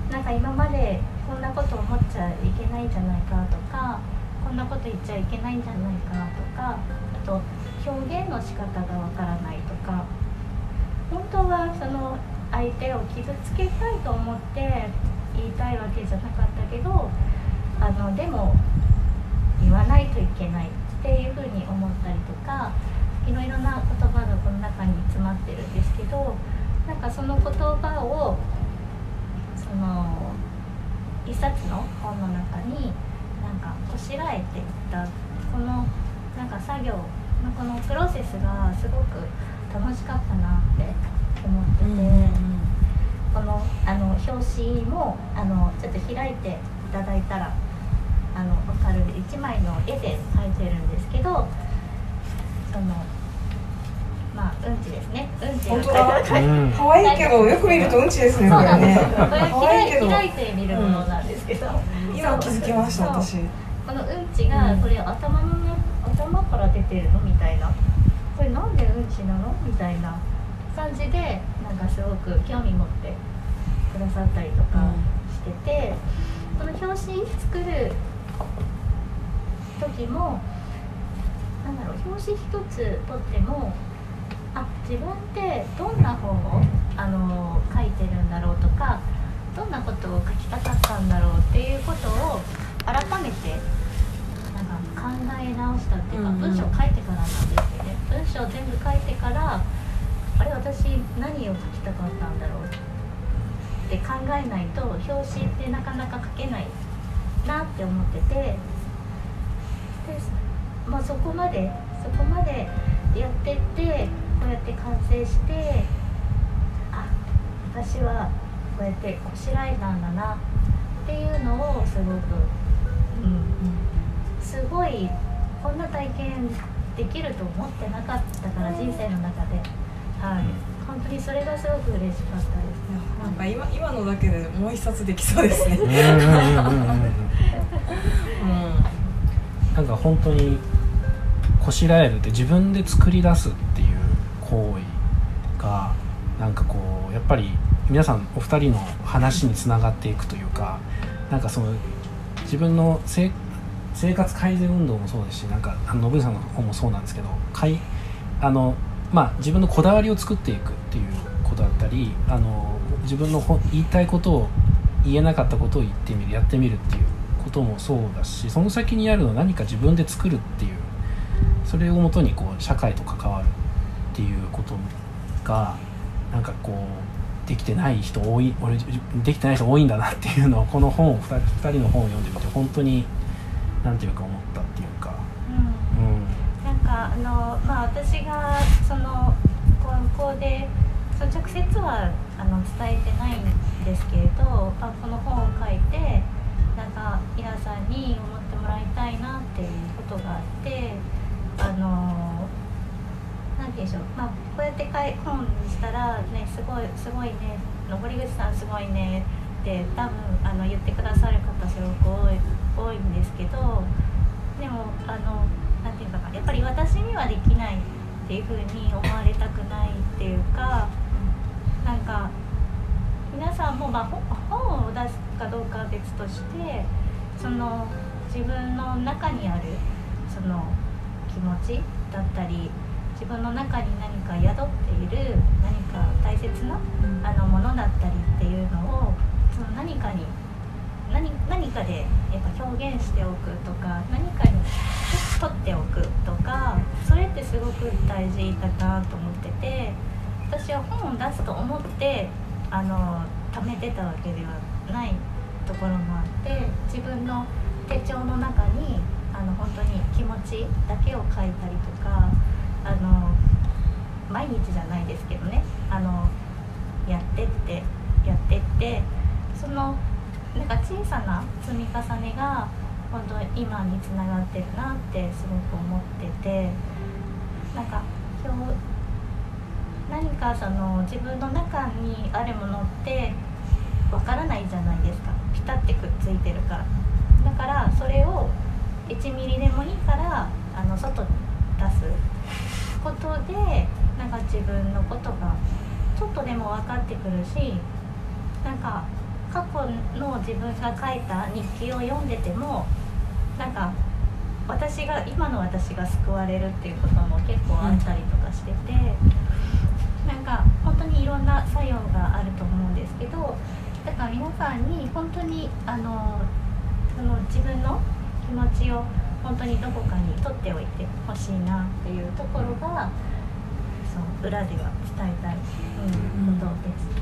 うん、なんか今までこんなこと思っちゃいけないんじゃないかとかこんなこと言っちゃいけないんじゃないかとかあと表現の仕方がわからないとか本当はその相手を傷つけたいと思って言いたいわけじゃなかったけどあのでも言わないといけないっていうふうに思ったりとかいろいろな言葉がこの中に詰まってるんですけどなんかその言葉をその一冊の本の中になんかこしらえていったこのなんか作業のこのプロセスがすごく楽しかったなって思ってて、うんうん、このあの表紙もあのちょっと開いていただいたらあの分かる1枚の絵で描いてるんですけどそのまあうんちですね。うんち本当だ。可愛いけどよく見るとうんちですねこれね。これ開開いて見るものなんですけど、う。ん、今気づきました私。このうんちがこれ頭の頭から出てるのみたいな。これなんでうんちなのみたいな。感じでなんかすごく興味持ってくださったりとかしてて、この表紙作る時もなんだろう表紙一つ取ってもあ自分ってどんな本をあの書いてるんだろうとかどんなことを書きたかったんだろうっていうことを改めてなんか考え直したっていうか、文章書いてからなんですよね。文章全部書いてからあれ私何を書きたかったんだろうって考えないと表紙ってなかなか書けないなって思ってて。まあ、そこまでそこまでやってってって完成してあ私はこうやってこしらえたんだなっていうのをすごく、うん、すごいこんな体験できると思ってなかったから人生の中で。はい。本当にそれがすごく嬉しかったです。なんか今今のだけでもう一冊できそうですね。うんうんうんうんうん。うん。なんか本当にこしらえるって自分で作り出すっていう行為がなんかこうやっぱり皆さんお二人の話につながっていくというかなんかその自分の生活改善運動もそうですしなんか信井さんの本もそうなんですけどかいあの、まあ、自分のこだわりを作っていくっていうことだったりあの自分の言いたいことを言えなかったことを言ってみるやってみるっていうこともそうだしその先にあるのは何か自分で作るっていうそれをもとにこう社会と関わる。っていうことがなんかこうできてない人多い俺できてない人多いんだなっていうのをこの本を 2, 2人の本を読んでみて本当になんていうか思ったっていうか、うん。うん、なんかあのまあ私がその高校でその直接はあの伝えてないんですけれど、まあ、この本を書いてなんかイラさんに思ってもらいたいなっていうことがあってあのなんて言うんでしょう、まあ、こうやってかい本にしたらねすごいすごいね。登口さんすごいね。って多分あの言ってくださる方すごく多いんですけどでもあのなていうかな。やっぱり私にはできないっていうふうに思われたくないっていうかなんか皆さんも、まあ、本を出すかどうかは別としてその自分の中にあるその気持ちだったり自分の中に何か宿っている何か大切なあのものだったりっていうのをその何かに何何かでやっぱ表現しておくとか何かに取っておくとかそれってすごく大事だなと思ってて私は本を出すと思ってあの貯めてたわけではないところもあって自分の手帳の中にあの本当に気持ちだけを書いたりとかあの毎日じゃないですけどね。あのやってってやってってそのなんか小さな積み重ねが本当今につながってるなってすごく思っててなんか今日何かその自分の中にあるものってわからないじゃないですか。ピタってくっついてるから。だからそれを1ミリでもいいからあの外に出す。ことでなんか自分のことがちょっとでも分かってくるしなんか過去の自分が書いた日記を読んでてもなんか私が今の私が救われるっていうことも結構あったりとかしてて、なんか本当にいろんな作用があると思うんですけどだから皆さんに本当にあのその自分の気持ちを本当にどこかに取っておいてほしいなっていうところがそう裏では伝えたい、う、ことです。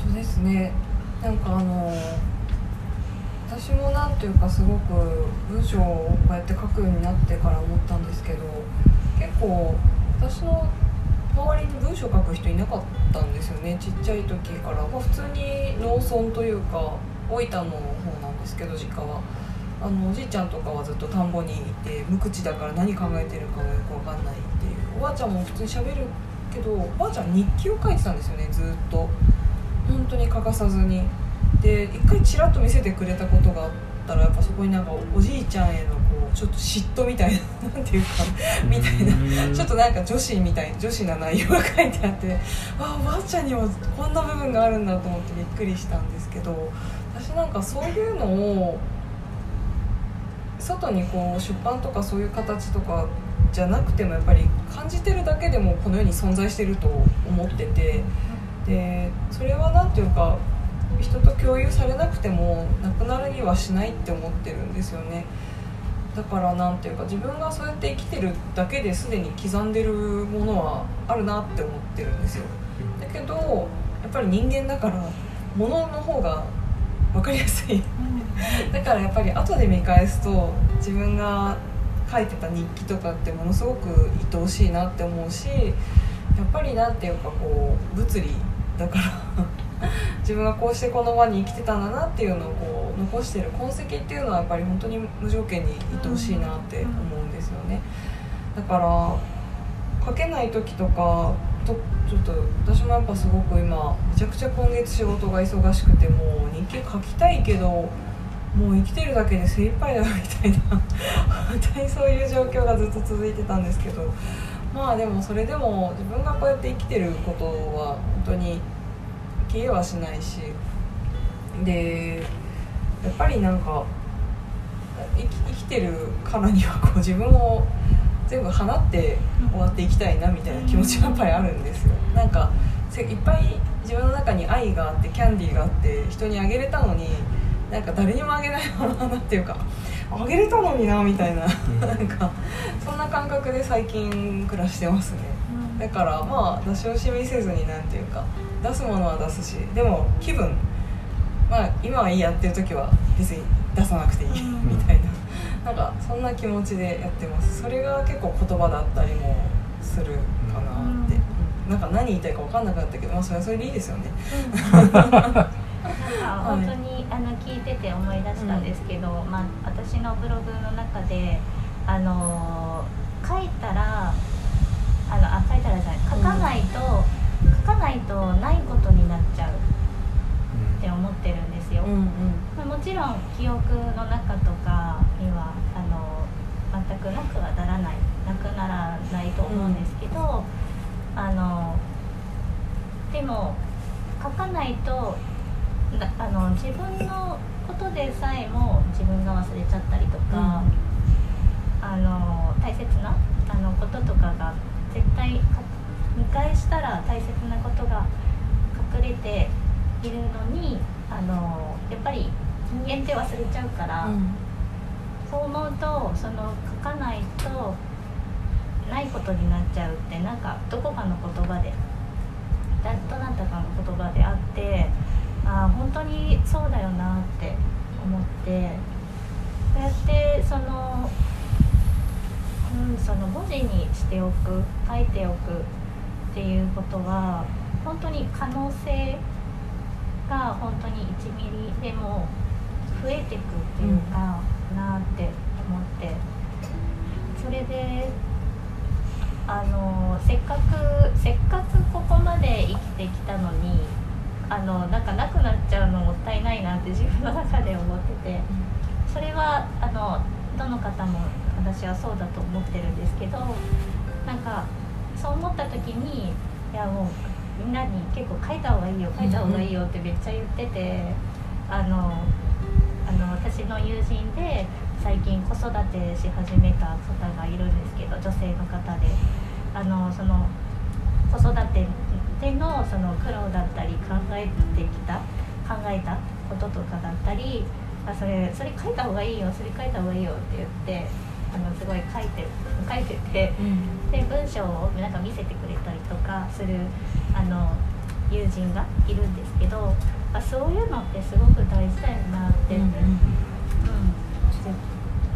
本当ですね。なんかあの私もなんていうかすごく文章をこうやって書くようになってから思ったんですけど結構私の周りに文章書く人いなかったんですよね。ちっちゃい時から、まあ、普通に農村というか大分の方なんですけど実家は。あのおじいちゃんとかはずっと田んぼにいて無口だから何考えてるかもよく分かんないっていう。おばあちゃんも普通にしゃべるけどおばあちゃん日記を書いてたんですよねずっと。本当に欠かさずに。で一回ちらっと見せてくれたことがあったらやっぱそこになんかおじいちゃんへのこうちょっと嫉妬みたいななんていうかみたいな。ちょっとなんか女子みたい女子な内容が書いてあってあおばあちゃんにもこんな部分があるんだと思ってびっくりしたんですけど私なんかそういうのを外にこう出版とかそういう形とかじゃなくてもやっぱり感じてるだけでもこの世に存在してると思っててでそれは何ていうか人と共有されなくてもなくなるにはしないって思ってるんですよね。だから何ていうか自分がそうやって生きてるだけですでに刻んでるものはあるなって思ってるんですよ。だけどやっぱり人間だから物の方が分かりやすいだからやっぱり後で見返すと自分が書いてた日記とかってものすごく愛おしいなって思うしやっぱりなんていうかこう物理だから 自分がこうしてこの場に生きてたんだなっていうのをこう残してる痕跡っていうのはやっぱり本当に無条件に愛おしいなって思うんですよね。だから書けない時とかとちょっと私もやっぱすごく今めちゃくちゃ今月仕事が忙しくてもう日記書きたいけどもう生きてるだけで精一杯だみたいな本当にそういう状況がずっと続いてたんですけどまあでもそれでも自分がこうやって生きてることは本当に消えはしないしでやっぱりなんか生き生きてるからにはこう自分を全部放って終わっていきたいなみたいな気持ちがやっぱりあるんですよ。なんかせいっぱい自分の中に愛があってキャンディーがあって人にあげれたのになんか誰にもあげないままなっていうかあげれたのになみたいななんかそんな感覚で最近暮らしてますね。だからまあ出し惜しみせずになんていうか出すものは出すしでも気分まあ今はいいやっていう時は別に出さなくていいうん。みたいななんかそんな気持ちでやってます。それが結構言葉だったりもするかなって、うん。なんか何言いたいか分かんなくなったけどまあそれはそれでいいですよね。なんか本当に、あの聞いてて思い出したんですけど、まあ、私のブログの中であの書いたらあのあ書いたらじゃない書かないと、書かないとないことになっちゃうって思ってるんですよ、うんうん。まあ、もちろん記憶の中とかにはあの全くなくはならないなくならないと思うんですけど、あのでも書かないとなあの自分のことでさえも自分が忘れちゃったりとか、あの大切なあのこととかが絶対か見返したら大切なことが隠れているのにあのやっぱり人間って忘れちゃうから、うん。そう思うとその書かないとないことになっちゃうってなんかどこかの言葉でだどなたかの言葉であってああ本当にそうだよなって思ってそうやってその,、うん、その文字にしておく書いておくっていうことは本当に可能性が本当に1ミリでも増えてくっていうか、なって思って。それであのせっかくせっかくここまで生きてきたのにあのなんかなくなっちゃうのもったいないなって自分の中で思ってて。それはあのどの方も私はそうだと思ってるんですけどなんかそう思った時にいやもうみんなに結構書いた方がいいよ書いた方がいいよってめっちゃ言っててあのあの私の友人で最近子育てし始めた方がいるんですけど女性の方で。あのその子育てでのその苦労だったり考えてきた考えたこととかだったりあそれそれ書いた方がいいよそれ書いた方がいいよって言ってのすごい書いて書いててうん。で文章をなんか見せてくれたりとかするあの友人がいるんですけどあそういうのってすごく大事だよなって、うんうん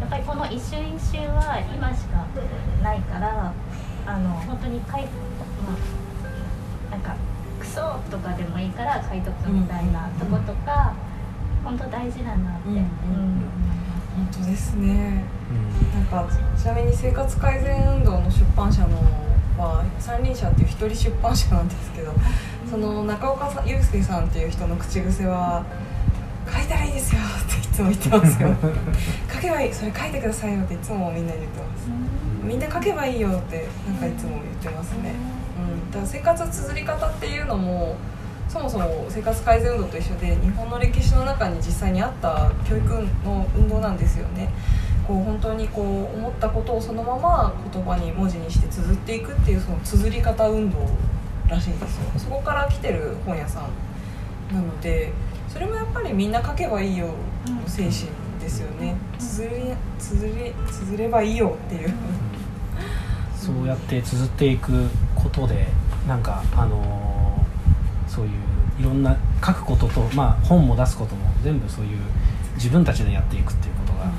やっぱりこの一瞬一瞬は今しかないからあの本当に書いまあなんかクソとかでもいいから書いとくみたいなとことか、本当大事だなって、うん。うん本当ですね。なんかちなみに生活改善運動の出版社のは三輪車っていう一人出版社なんですけどその中岡さん祐介さんっていう人の口癖は「書いたらいいですよ」っていつも言ってますよ「書けばいいそれ書いてくださいよ」っていつもみんなに言ってます。みんな書けばいいよってなんかいつも言ってますね、うん、だから生活綴り方っていうのもそもそも生活改善運動と一緒で日本の歴史の中に実際にあった教育の運動なんですよね。こう本当にこう思ったことをそのまま言葉に文字にして綴っていくっていうその綴り方運動らしいんですよ。そこから来てる本屋さんなのでそれもやっぱりみんな書けばいいよの精神ですよね。綴り綴り綴ればいいよっていう。そうやって綴っていくことでなんかあのーそういういろんな書くことと、まあ、本も出すことも全部そういう自分たちでやっていくっていうことが、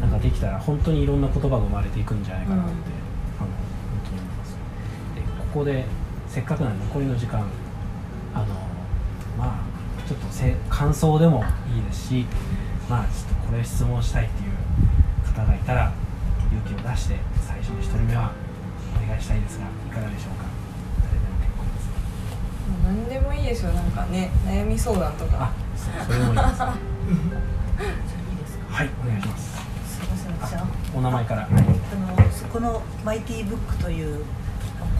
なんかできたら本当にいろんな言葉が生まれていくんじゃないかなって、うん。あの本当に思います。でここでせっかくなんで残りの時間あのまあちょっとせ感想でもいいですしまあちょっとこれ質問したいっていう方がいたら勇気を出して最初ちょっと一人目はお願いしたいですがいかがでしょう？か誰でも結構ですもう何でもいいですよ。なんかね悩み相談とあか。そそれもいいです はいお願いします。すいません私あお名前から。はい。あのそこのマイティブックという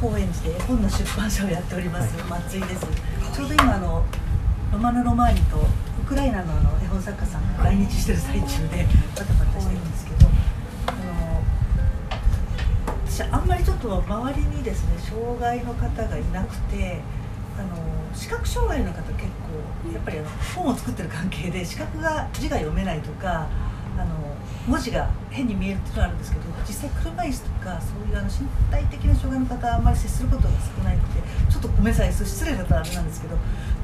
高円寺で絵本の出版社をやっております、松井です。ちょうど今あのロマノ・ロマーニとウクライナのあの絵本作家さんが来日してる最中でバタバタしてるんですけどあの私あんまりちょっと周りにですね障害の方がいなくてあの視覚障害の方結構やっぱりあの本を作ってる関係で視覚が字が読めないとかあの文字が変に見えるっていうのはあるんですけど実際車椅子とかそういうあの身体的な障害の方あんまり接することが少ないのでちょっとごめんなさい失礼だったらあれなんですけど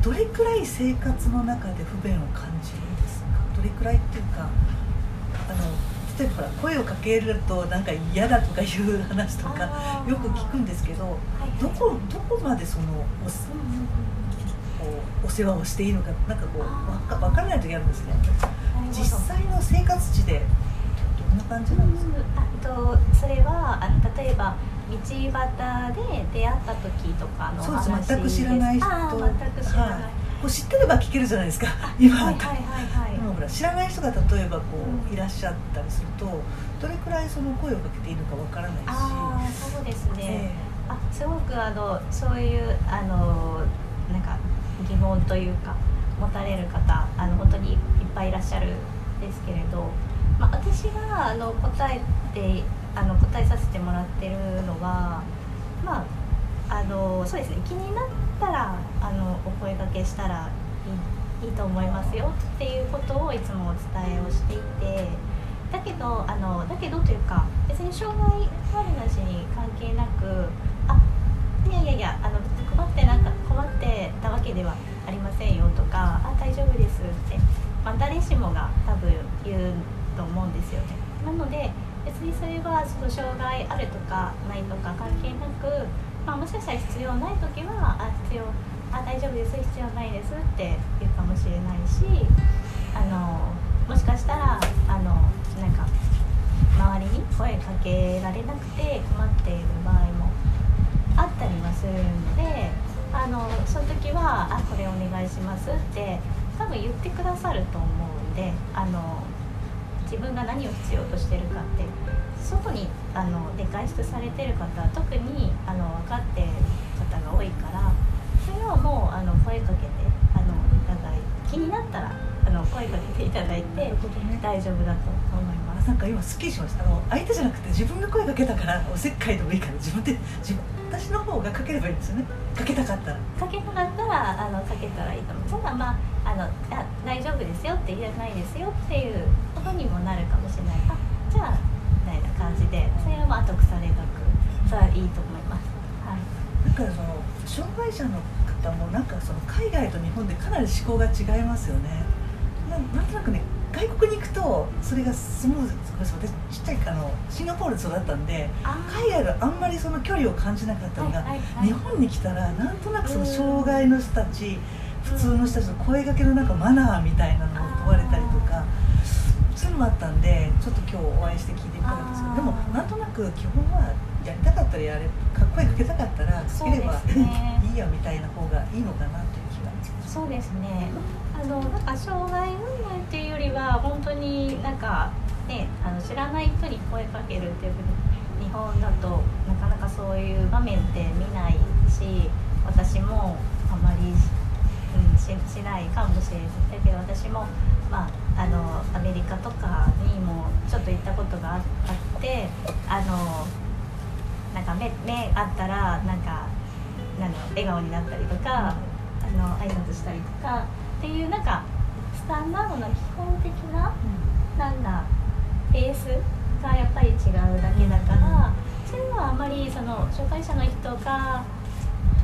どれくらい生活の中で不便を感じるんですか？どれくらいっていうかあの例えば声をかけるとなんか嫌だとかいう話とかよく聞くんですけどはいはい。どこどこまでそのおお世話をしていいのかなんかこうわか分からない時あるんですね。実際の生活地でどんな感じなんですか、あとそれはあの例えば道端で出会った時とかのそう話です。全く知らない人。全く知らない、はい。こう知ってれば聞けるじゃないですか。今ははいはいはいはい。今ほら知らない人が例えばこう、うんいらっしゃったりするとどれくらいその声をかけていいのかわからないし。ああそうですね、え。あすごくあのそういうあのなんか疑問というか持たれる方あの本当にいっぱいいらっしゃるんですけれど、まあ、私があの答えてあの答えさせてもらってるのはまああのそうですね。気になったらあのお声掛けしたらいいいいと思いますよっていうことをいつもお伝えをしていてだけどあのだけどというか別に障害あるなしに関係なくあいやいやいやあの困ってなんか困ってたわけではありませんよとかあ大丈夫ですって、まあ、誰しもが多分言うと思うんですよね。なので別にそれはその障害あるとかないとか関係なく、まあ、もしかしたら必要ない時はあ必要あ大丈夫です必要ないですって言うかもしれないしあのもしかしたらあのなんか周りに声かけられなくて困っている場合もあったりはするのであのその時は「あこれお願いします」って多分言ってくださると思うんであの自分が何を必要としてるかって外にあので外出されてる方は特にあの分かってる方が多いからそれはもうあの声かけてあのいただい気になったらあの声かけていただいなて大丈夫だと思いまあす。なんか今すっきりしました。あの相手じゃなくて自分が声かけたからおせっかいでもいいから自分で自分私の方がかければいいんですよね。かけたかったら。かけたかったらあのかけたらいいと思う。ただまああのあ大丈夫ですよって言えないですよっていうことにもなるかもしれない。あじゃあ感じでそれはまあ後腐れなくそれはいいと思います。はい。だからその障害者の方もなんかその海外と日本でかなり思考が違いますよね。ななんとなくね外国に行くとそれがスムーズ私ちっちゃいあのシンガポールで育ったんであ海外ではあんまりその距離を感じなかったのが、はいはいはい。日本に来たらなんとなくその障害の人たち、普通の人たちの声掛けのなんかマナーみたいなのを問われたりとかそういうのもあったんでちょっと今日お会いして聞いてんですけどでもなんとなく基本はやりたかったらやれか声かけたかったらかければ、ねいいやみたいな方がいいのかなという気が。そうですね。あのなんか障害運動っていうよりは本当になんかねあの知らない人に声かけるっていうふうに日本だとなかなかそういう場面って見ないし私もあまり、うん、ししないかもしれない。だけど私も、まあ、あのアメリカとかにもちょっと行ったことがああってあのなんか目目あったらなんかなん笑顔になったりとか、あの挨拶したりとかっていうなんかスタンダードな基本的ななんだベースがやっぱり違うだけだから、それはあまりその障害者の人が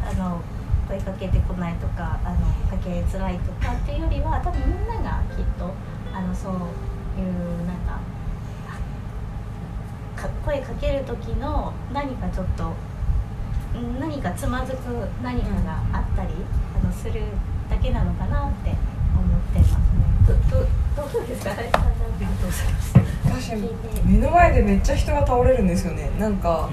あの声かけてこないとかあのかけづらいとかっていうよりは多分みんながきっとあのそういうなんかか声かける時の何かちょっと何かつまずく何かがあったり、あのするだけなのかなって思ってますね。どどどうですか？ありがとうございます？私私目の前でめっちゃ人が倒れるんですよねなんか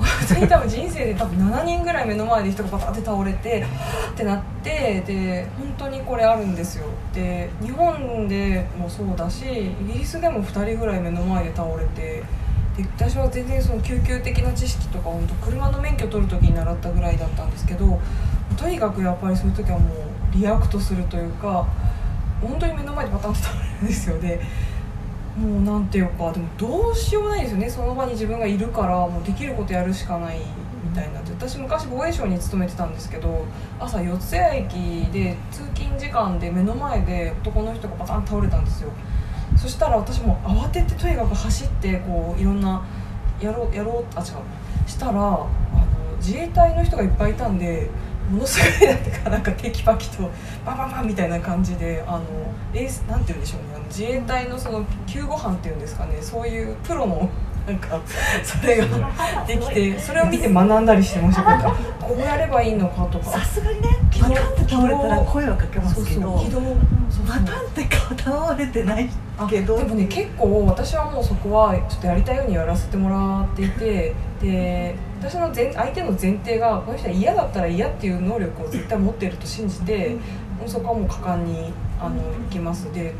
普通に多分人生で多分7人ぐらい目の前で人がバタって倒れてってなってで本当にこれあるんですよで日本でもそうだしイギリスでも2人ぐらい目の前で倒れてで私は全然その救急的な知識とか本当車の免許取る時に習ったぐらいだったんですけどとにかくやっぱりそういう時はもうリアクトするというか本当に目の前でバタンと倒れるんですよでもうなんていうかでもどうしようもないですよね。その場に自分がいるからもうできることやるしかないみたいにな。で私昔防衛省に勤めてたんですけど朝四ツ谷駅で通勤時間で目の前で男の人がバタンと倒れたんですよ。そしたら私も慌ててとにかく走ってこういろんなやろうやろうあ違う。したらあの自衛隊の人がいっぱいいたんでものすごいなんかなんかテキパキとバババみたいな感じであのエースなんて言うんでしょうね。自衛隊のその救護班っていうんですかね。そういうプロのなんかそれができてそれを見て学んだりしてました。なんかこうやればいいのかとか。さすがにねバタンって倒れたら声はかけますけどそうそう軌道そうバタンって倒れてないけどでもね結構私はもうそこはちょっとやりたいようにやらせてもらっていてで私の前相手の前提がこの人は嫌だったら嫌っていう能力を絶対持ってると信じてもうそこはもう果敢にあの行きます。で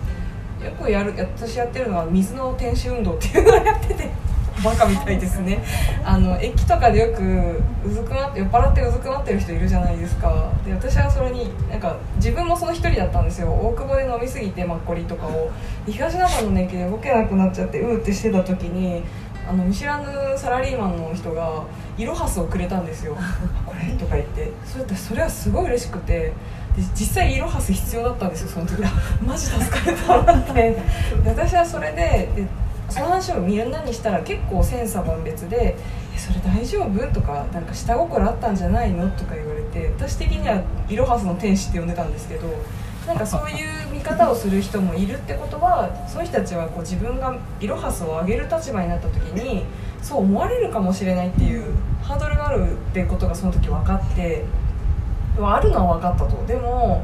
よくやる私やってるのは水の天使運動っていうのをやっててバカみたいですね。あの駅とかでよくうずくなって酔っ払ってうずくなってる人いるじゃないですか。で私はそれになんか自分もその一人だったんですよ。大久保で飲みすぎてマッコリとかを。東中野の駅で動けなくなっちゃってうーってしてた時にあの見知らぬサラリーマンの人がイロハスをくれたんですよ。これとか言って。それ私それはすごい嬉しくて。で実際イロハス必要だったんですよその時。あマジ助かれたな。ってで私はそれででその話をみんなにしたら結構千差万別で「それ大丈夫?」とか「なんか下心あったんじゃないの?」とか言われて私的にはイロハスの天使って呼んでたんですけどなんかそういう見方をする人もいるってことはその人たちはこう自分がイロハスを上げる立場になった時にそう思われるかもしれないっていうハードルがあるってことがその時分かってあるのは分かったとでも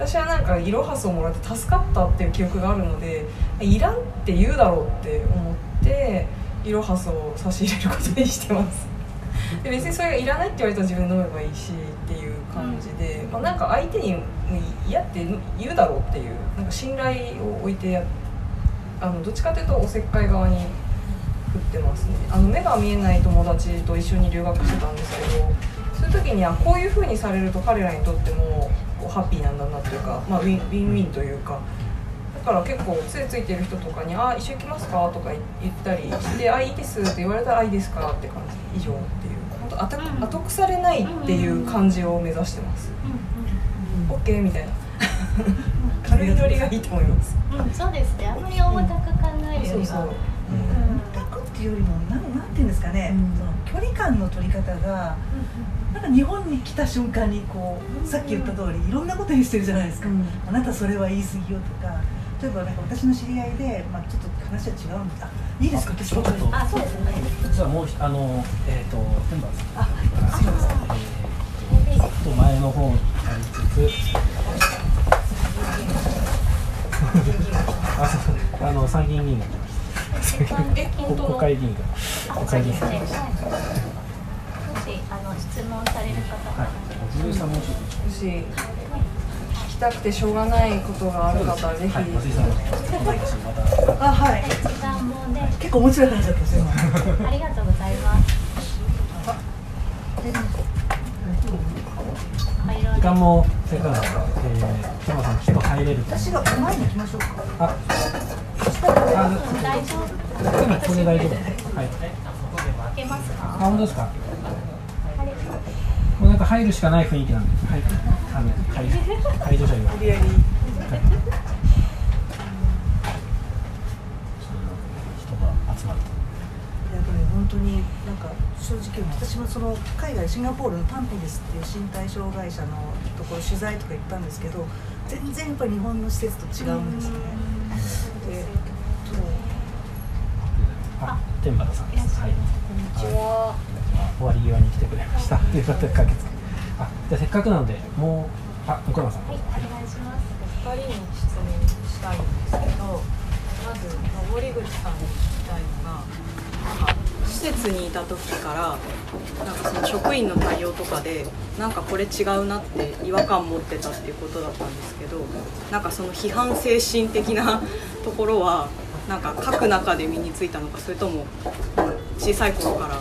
私はなんかイロハスをもらって助かったっていう記憶があるのでいらんって言うだろうって思ってイロハスを差し入れることにしてます。で別にそれがいらないって言われたら自分で飲めばいいしっていう感じで、まあ、なんか相手に嫌って言うだろうっていうなんか信頼を置いてやあのどっちかというとおせっかい側に振ってますね。あの目が見えない友達と一緒に留学してたんですけどそういう時にはこういう風にされると彼らにとってもこうハッピーなんだなっていうか、まあ、ウィンウィンウィンというか。だから結構杖ついてる人とかに「あ一緒行きますか?」とか言ったりして「あいいです」って言われたら「あいいですか?」って感じ以上っていう。本当後うん後腐れないっていう感じを目指してます。うん OK みたいな。軽いノリがいいと思います。うんうんそうですね。あんまり重たく考えるよりは。そうそう。タクっていうよりもなんなんていうんですかね、うん。その距離感の取り方がなんか日本に来た瞬間にこうさっき言った通りいろんなことにしてるじゃないですか、うん。あなたそれは言い過ぎよとか。例えばなんか私の知り合いで、まあ、ちょっと話は違うんですあいいですか？ちょっとあそうですね。実はもうひあのえっ、と天馬さん。あからすいませんえー、と前の方にありつつ。ああの参議院議員が来ました国会議員が。あ国会議員。そうですねはいもしあの質問される方が。はいおじいさんもうちょっともし聞きたくてしょうがないことがある方はぜひ、はい、あはい。時間もね結構面白い話だったすよ。ありがとうございます。時間もせっかくなんで、えー、天馬さんきっと入れると。私が前に行きましょうか。ああ大丈夫今これ大丈夫はいいけますあか本当ですかか入るしかない雰囲気なんで、はい、あの会会場者には。無理やり人が集まるいやでも本当になんか正直私もその海外シンガポールのタンピネスっていう身体障害者のと。ころ取材と。か行ったんですけど全然やっぱり日本の施設と。違うんですね。であ、天原さんです。はい。こんにちは、はい終わり際に来てくれました。ということで駆けつけ。あ、じゃあせっかくなので、もう、あ、岡山さん。はいお願いします2人に質問したいんですけどまず登口さんに聞きたたいのがなんか施設にいた時からなんかその職員の対応とかでなんかこれ違うなって違和感持ってたっていうことだったんですけどなんかその批判精神的な ところはなんか書く中で身についたのかそれとも小さい頃から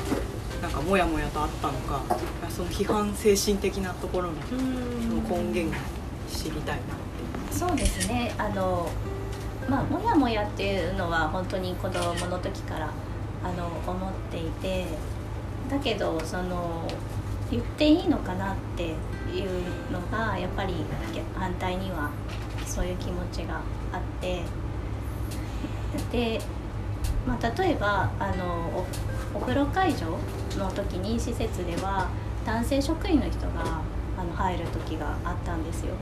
なんかモヤモヤとあったのかその批判精神的なところのその根源知りたいなって。そうですね。あのまあモヤモヤっていうのは本当に子供の時からあの思っていてだけどその言っていいのかなっていうのがやっぱり反対にはそういう気持ちがあって。で、まあ、例えばあのおお風呂会場の時に施設では男性職員の人があの入る時があったんですよ。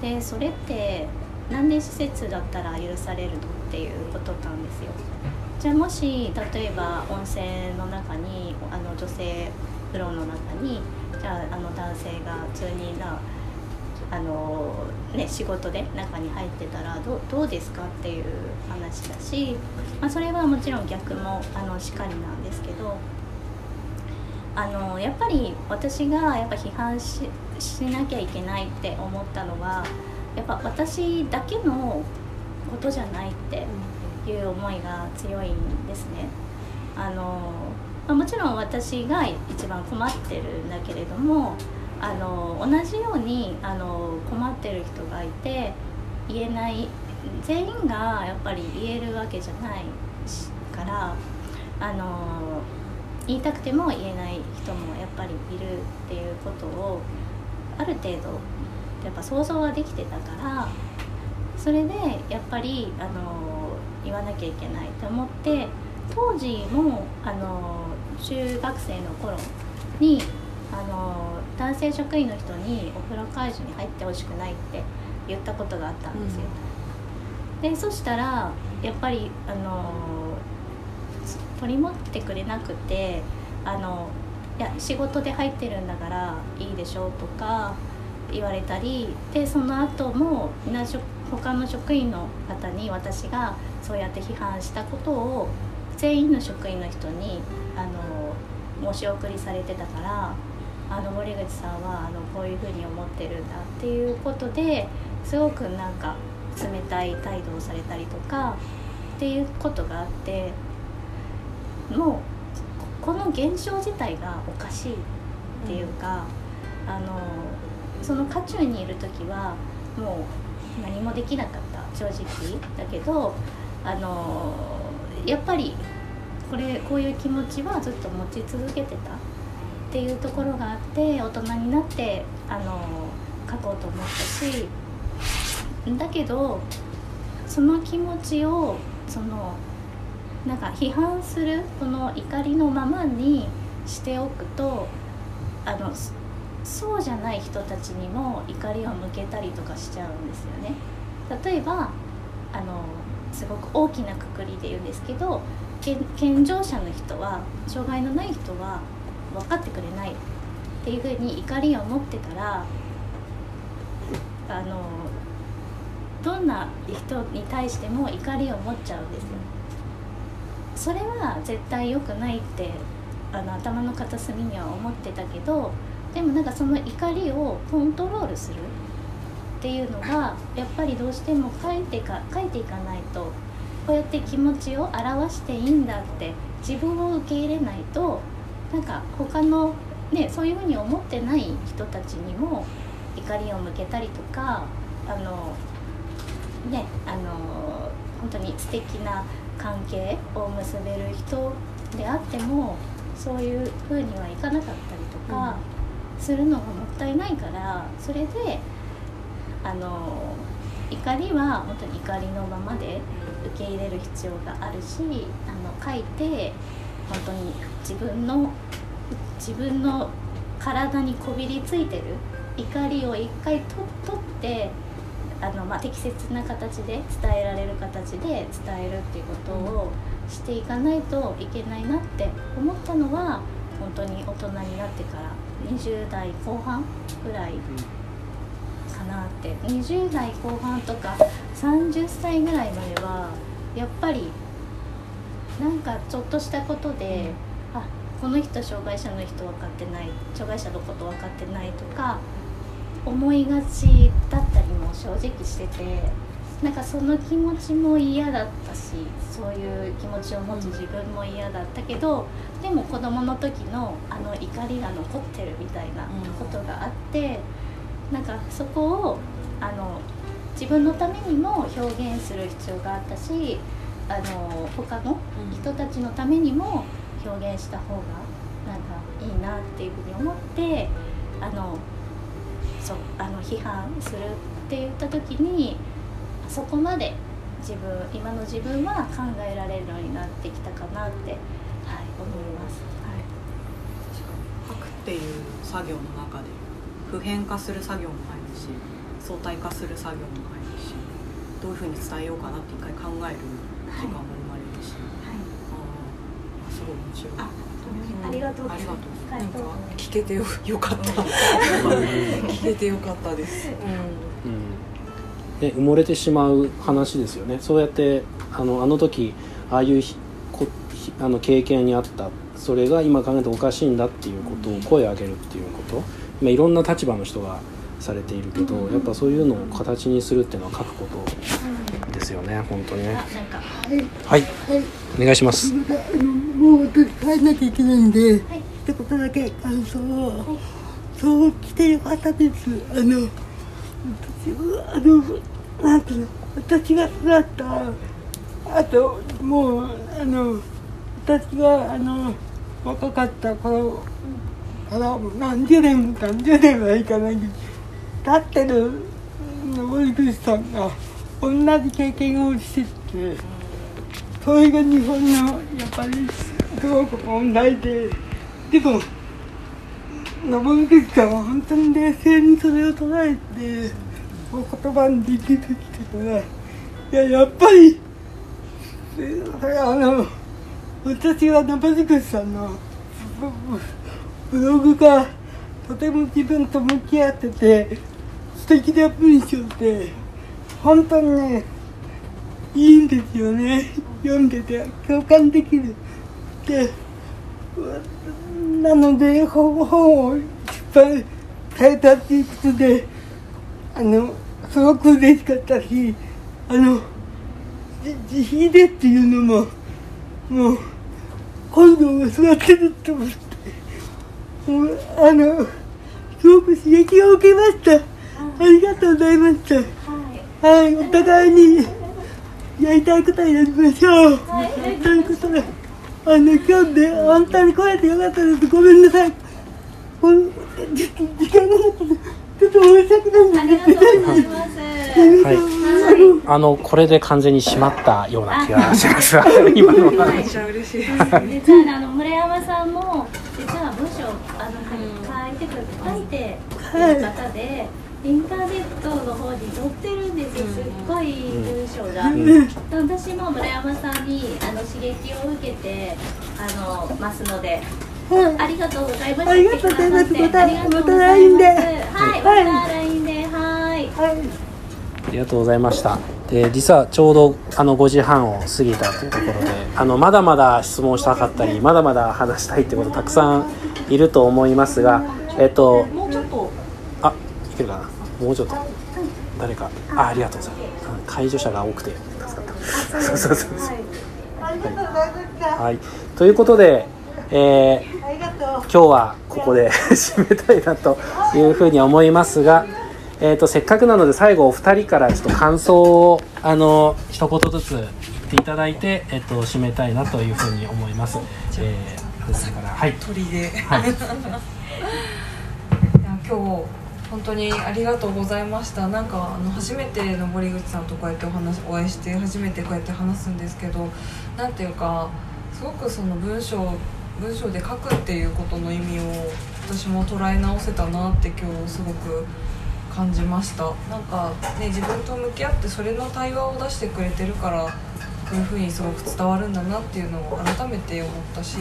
でそれってなんで施設だったら許されるのっていうことなんですよ。じゃあもし例えば温泉の中にあの女性風呂の中にじゃああの男性が普通になあの、ね、仕事で中に入ってたらどどうですかっていう話だし、まあ、それはもちろん逆もあのしかりなんですけどあのやっぱり私がやっぱ批判ししなきゃいけないって思ったのはやっぱ私だけのことじゃないっていう思いが強いんですね。あのまあ、もちろん私が一番困ってるんだけれどもあの同じようにあの困ってる人がいて言えない全員がやっぱり言えるわけじゃないからあの言いたくても言えない人もやっぱりいるっていうことをある程度やっぱ想像はできてたからそれでやっぱりあの言わなきゃいけないと思って当時もあの中学生の頃にあの男性職員の人にお風呂会場に入ってほしくないって言ったことがあったんですよ。うん、でそしたらやっぱりあの取り持ってくれなくてあのいや仕事で入ってるんだからいいでしょとか言われたりでその後も他の職員の方に私がそうやって批判したことを全員の職員の人にあの申し送りされてたからあの森口さんはあのこういうふうに思ってるんだっていうことですごくなんか冷たい態度をされたりとかっていうことがあってもうこの現象自体がおかしいっていうか、うん、あのその渦中にいる時はもう何もできなかった正直だけどあのやっぱりこれこういう気持ちはずっと持ち続けてたっていうところがあって大人になってあの書こうと思ったしだけどその気持ちをそのなんか批判するこの怒りのままにしておくとあのそうじゃない人たちにも怒りを向けたりとかしちゃうんですよね。例えばあのすごく大きなくくりで言うんですけど健常者の人は障害のない人は分かってくれないっていうふうに怒りを持ってたらあのどんな人に対しても怒りを持っちゃうんですよ。それは絶対良くないってあの頭の片隅には思ってたけどでもなんかその怒りをコントロールするっていうのがやっぱりどうしても書いてか書いていかないとこうやって気持ちを表していいんだって自分を受け入れないとなんか他のねそういうふうに思ってない人たちにも怒りを向けたりとかあのねあの本当に素敵な関係を結べる人であってもそういうふうにはいかなかったりとかするのがもったいないからそれであの怒りは本当に怒りのままで受け入れる必要があるしあの書いて本当に自分の自分の体にこびりついてる怒りを一回取ってあの、まあ、適切な形で伝えられる形で伝えるっていうことをしていかないといけないなって思ったのは本当に大人になってから20代後半ぐらいかなって20代後半とか30歳ぐらいまではやっぱりなんかちょっとしたことで、あこの人障害者の人分かってない障害者のこと分かってないとか思いがちだったりも正直しててなんかその気持ちも嫌だったしそういう気持ちを持つ自分も嫌だったけどでも子どもの時のあの怒りが残ってるみたいなことがあって、なんかそこをあの自分のためにも表現する必要があったしあの他の人たちのためにも表現した方がなんかいいなっていうふうに思ってあのそうあの批判するって言った時にそこまで自分今の自分は考えられるようになってきたかなって、はい、思います。はい書くっていう作業の中で普遍化する作業も入るし相対化する作業も入るしどういうふうに伝えようかなって一回考える時間も生まれるし、はいああすごい面白い。あありがとうございます。ありがとう。はい聞けてよよかった。聞けてよかったです、うん。ね、埋もれてしまう話ですよね。そうやってあのあの時ああいうひこひあの経験にあった。それが今考えておかしいんだっていうことを声を上げるっていうこと。今いろんな立場の人がされているけどやっぱそういうのを形にするっていうのは書くことですよね本当にね。あなんかはいお願いしますもう帰んなきゃいけないんで、はい一言だけ感想を、そう来てよかったですあの私はあのなんていうの私が育ったあともうあの私があの若かった頃から何十年も何十年はいかないけど立ってる森口さんが同じ経験をしてて。それが日本のやっぱりすごく問題ででも登口さんは本当に冷静にそれを捉えてこう言葉にできてきてからいややっぱりそれあの私は登口さんのブブログがとても自分と向き合ってて素敵な文章で本当にねいいんですよね。読んでて共感できるでなので本本を出版されたっていうことであのすごく嬉しかったしあのじ自費でっていうのももう今度教わってると思って。もうあのすごく刺激を受けました。ありがとうございました。はい。はい、お互いにやりたいことやりましょう。はいということで、あの、今日で本当に来れてよかったです。ごめんなさい。ほんちょっと時間がなかったちょっと申し訳ないありがとうございます。はい。はあのこれで完全に閉まったような気がします。今のはめっちゃ嬉しい。です実はねあの村山さんも実は文章あの書いてく書いてる方で、インターネットの方に載ってるんですよ。すっごい文章が。私も村山さんにあの刺激を受けてあのますので。はいありがとうございました。ありがとうございますまたまた LINE ではい、はいまた LINE で、はい。はい。ありがとうございました。で、実はちょうどあの5時半を過ぎたというところで、あのまだまだ質問したかったり、まだまだ話したいってことたくさんいると思いますが、えっと、っと。あ、いけるかな。もうちょっと誰か、あ、ありがとうございます。うん介助者が多くて助かった。そうそうそうそう。ありがとうござい。はい。ということで、えー。今日はここで 締めたいなというふうに思いますが、えー、とせっかくなので最後お二人からちょっと感想をあの一言ずつ言っていただいて、えっと締めたいなというふうに思います。えー、からはい鳥ではい 今日本当にありがとうございました。なんかあの初めての森口さんとこうやってお話お会いして初めてこうやって話すんですけどなんていうかすごくその文章文章で書くっていうことの意味を私も捉え直せたなって今日すごく感じました。なんかね自分と向き合ってそれの対話を出してくれてるからこういうふうにすごく伝わるんだなっていうのを改めて思ったし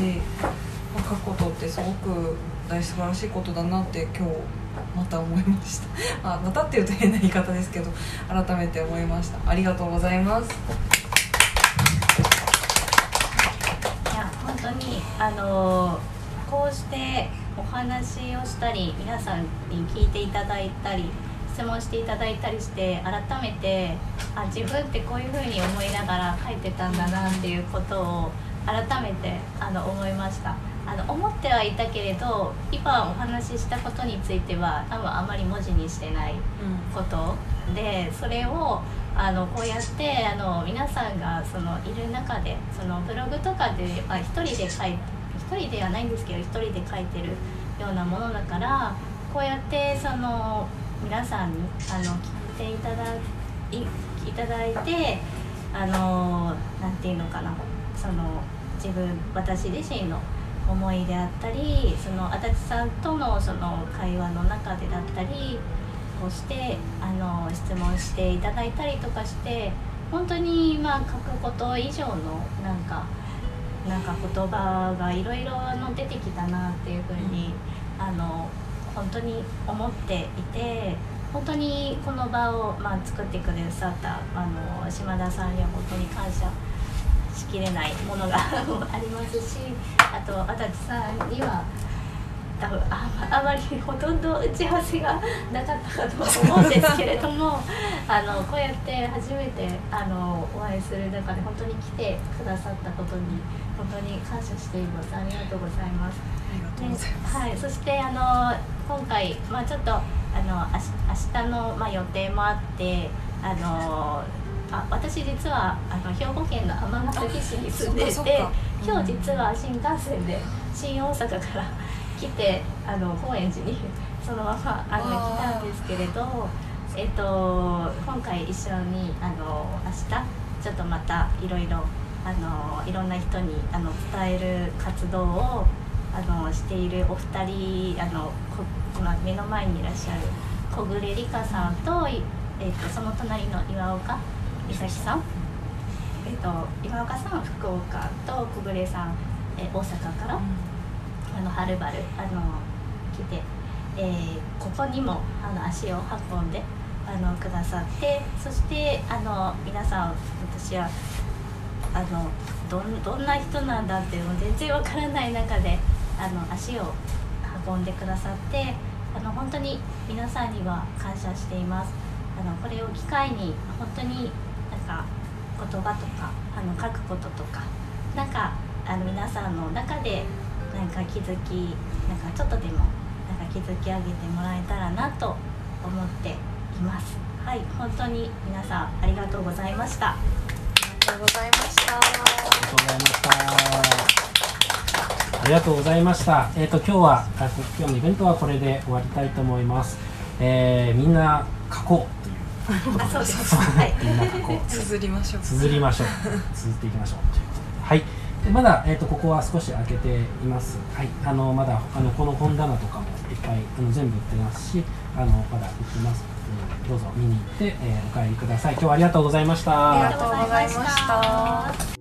ま、書くことってすごく大素晴らしいことだなって今日また思いました。あまたっていうと変な言い方ですけど改めて思いました。ありがとうございます。いや本当にあのこうしてお話をしたり皆さんに聞いていただいたり質問していただいたりして改めてあ自分ってこういうふうに思いながら書いてたんだなっていうことを改めてあの思いました。あの思ってはいたけれど今お話ししたことについては多分あまり文字にしてないことでそれをあのこうやってあの皆さんがそのいる中でそのブログとかであ一人で書い一人ではないんですけど一人で書いてるようなものだからこうやってその皆さんにあの聞いていただいいただいてあのなんていうのかなその自分私自身の思いであったりその足立さんとのその会話の中でだったりをしてあの質問していただいたりとかして本当にまあ書くこと以上のなんかなんか言葉がいろいろ出てきたなっていうふうに、あの本当に思っていて本当にこの場を、まあ、作ってくださったあの島田さんには本当に感謝きれないものが ありますしあと足立さんには多分ああまりほとんど打ち合わせがなかったかと思うんですけれども あのこうやって初めてあのお会いする中で本当に来てくださったことに本当に感謝していますありがとうございます。はい、そしてあの今回、まあ、ちょっとあのあし明日の、まあ、予定もあってあのあ私実はあの兵庫県の尼崎市に住んでいて今日実は新幹線で新大阪から 来てあの高円寺にそのままあの来たんですけれど、えっと、今回一緒にあの明日ちょっとまたいろいろあのいろんな人にあの伝える活動をあのしているお二人あのこ今目の前にいらっしゃる小暮理香さんと,、いえっとその隣の岩岡美咲さん、えっと岩岡さん福岡と小暮さん、え大阪から？あのはるばるあの来て、えーここにもあの足を運んであのくださってそしてあの皆さん私はあのどんどんな人なんだっていうの全然わからない中であの足を運んでくださってあの本当に皆さんには感謝しています。あのこれを機会に本当にか言葉とかあの書くこととかなんかあの皆さんの中でなんか気づきなんかちょっとでもなんか気づき上げてもらえたらなと思っていますはい本当に皆さんありがとうございましたありがとうございました。ありがとうございました。ありがとうございました。えっ、と今日はあ今日のイベントはこれで終わりたいと思います。えー、みんな書こうということあそうですはいみんこう。綴りましょう。綴りましょう。綴っていきましょうということで。はい。でまだえっ、とここは少し開けています。はい。あのまだあのこの本棚とかもいっぱいあの全部売ってますし、あのまだ売ってます。えーどうぞ見に行って、えーお帰りください。今日はありがとうございました。ありがとうございました。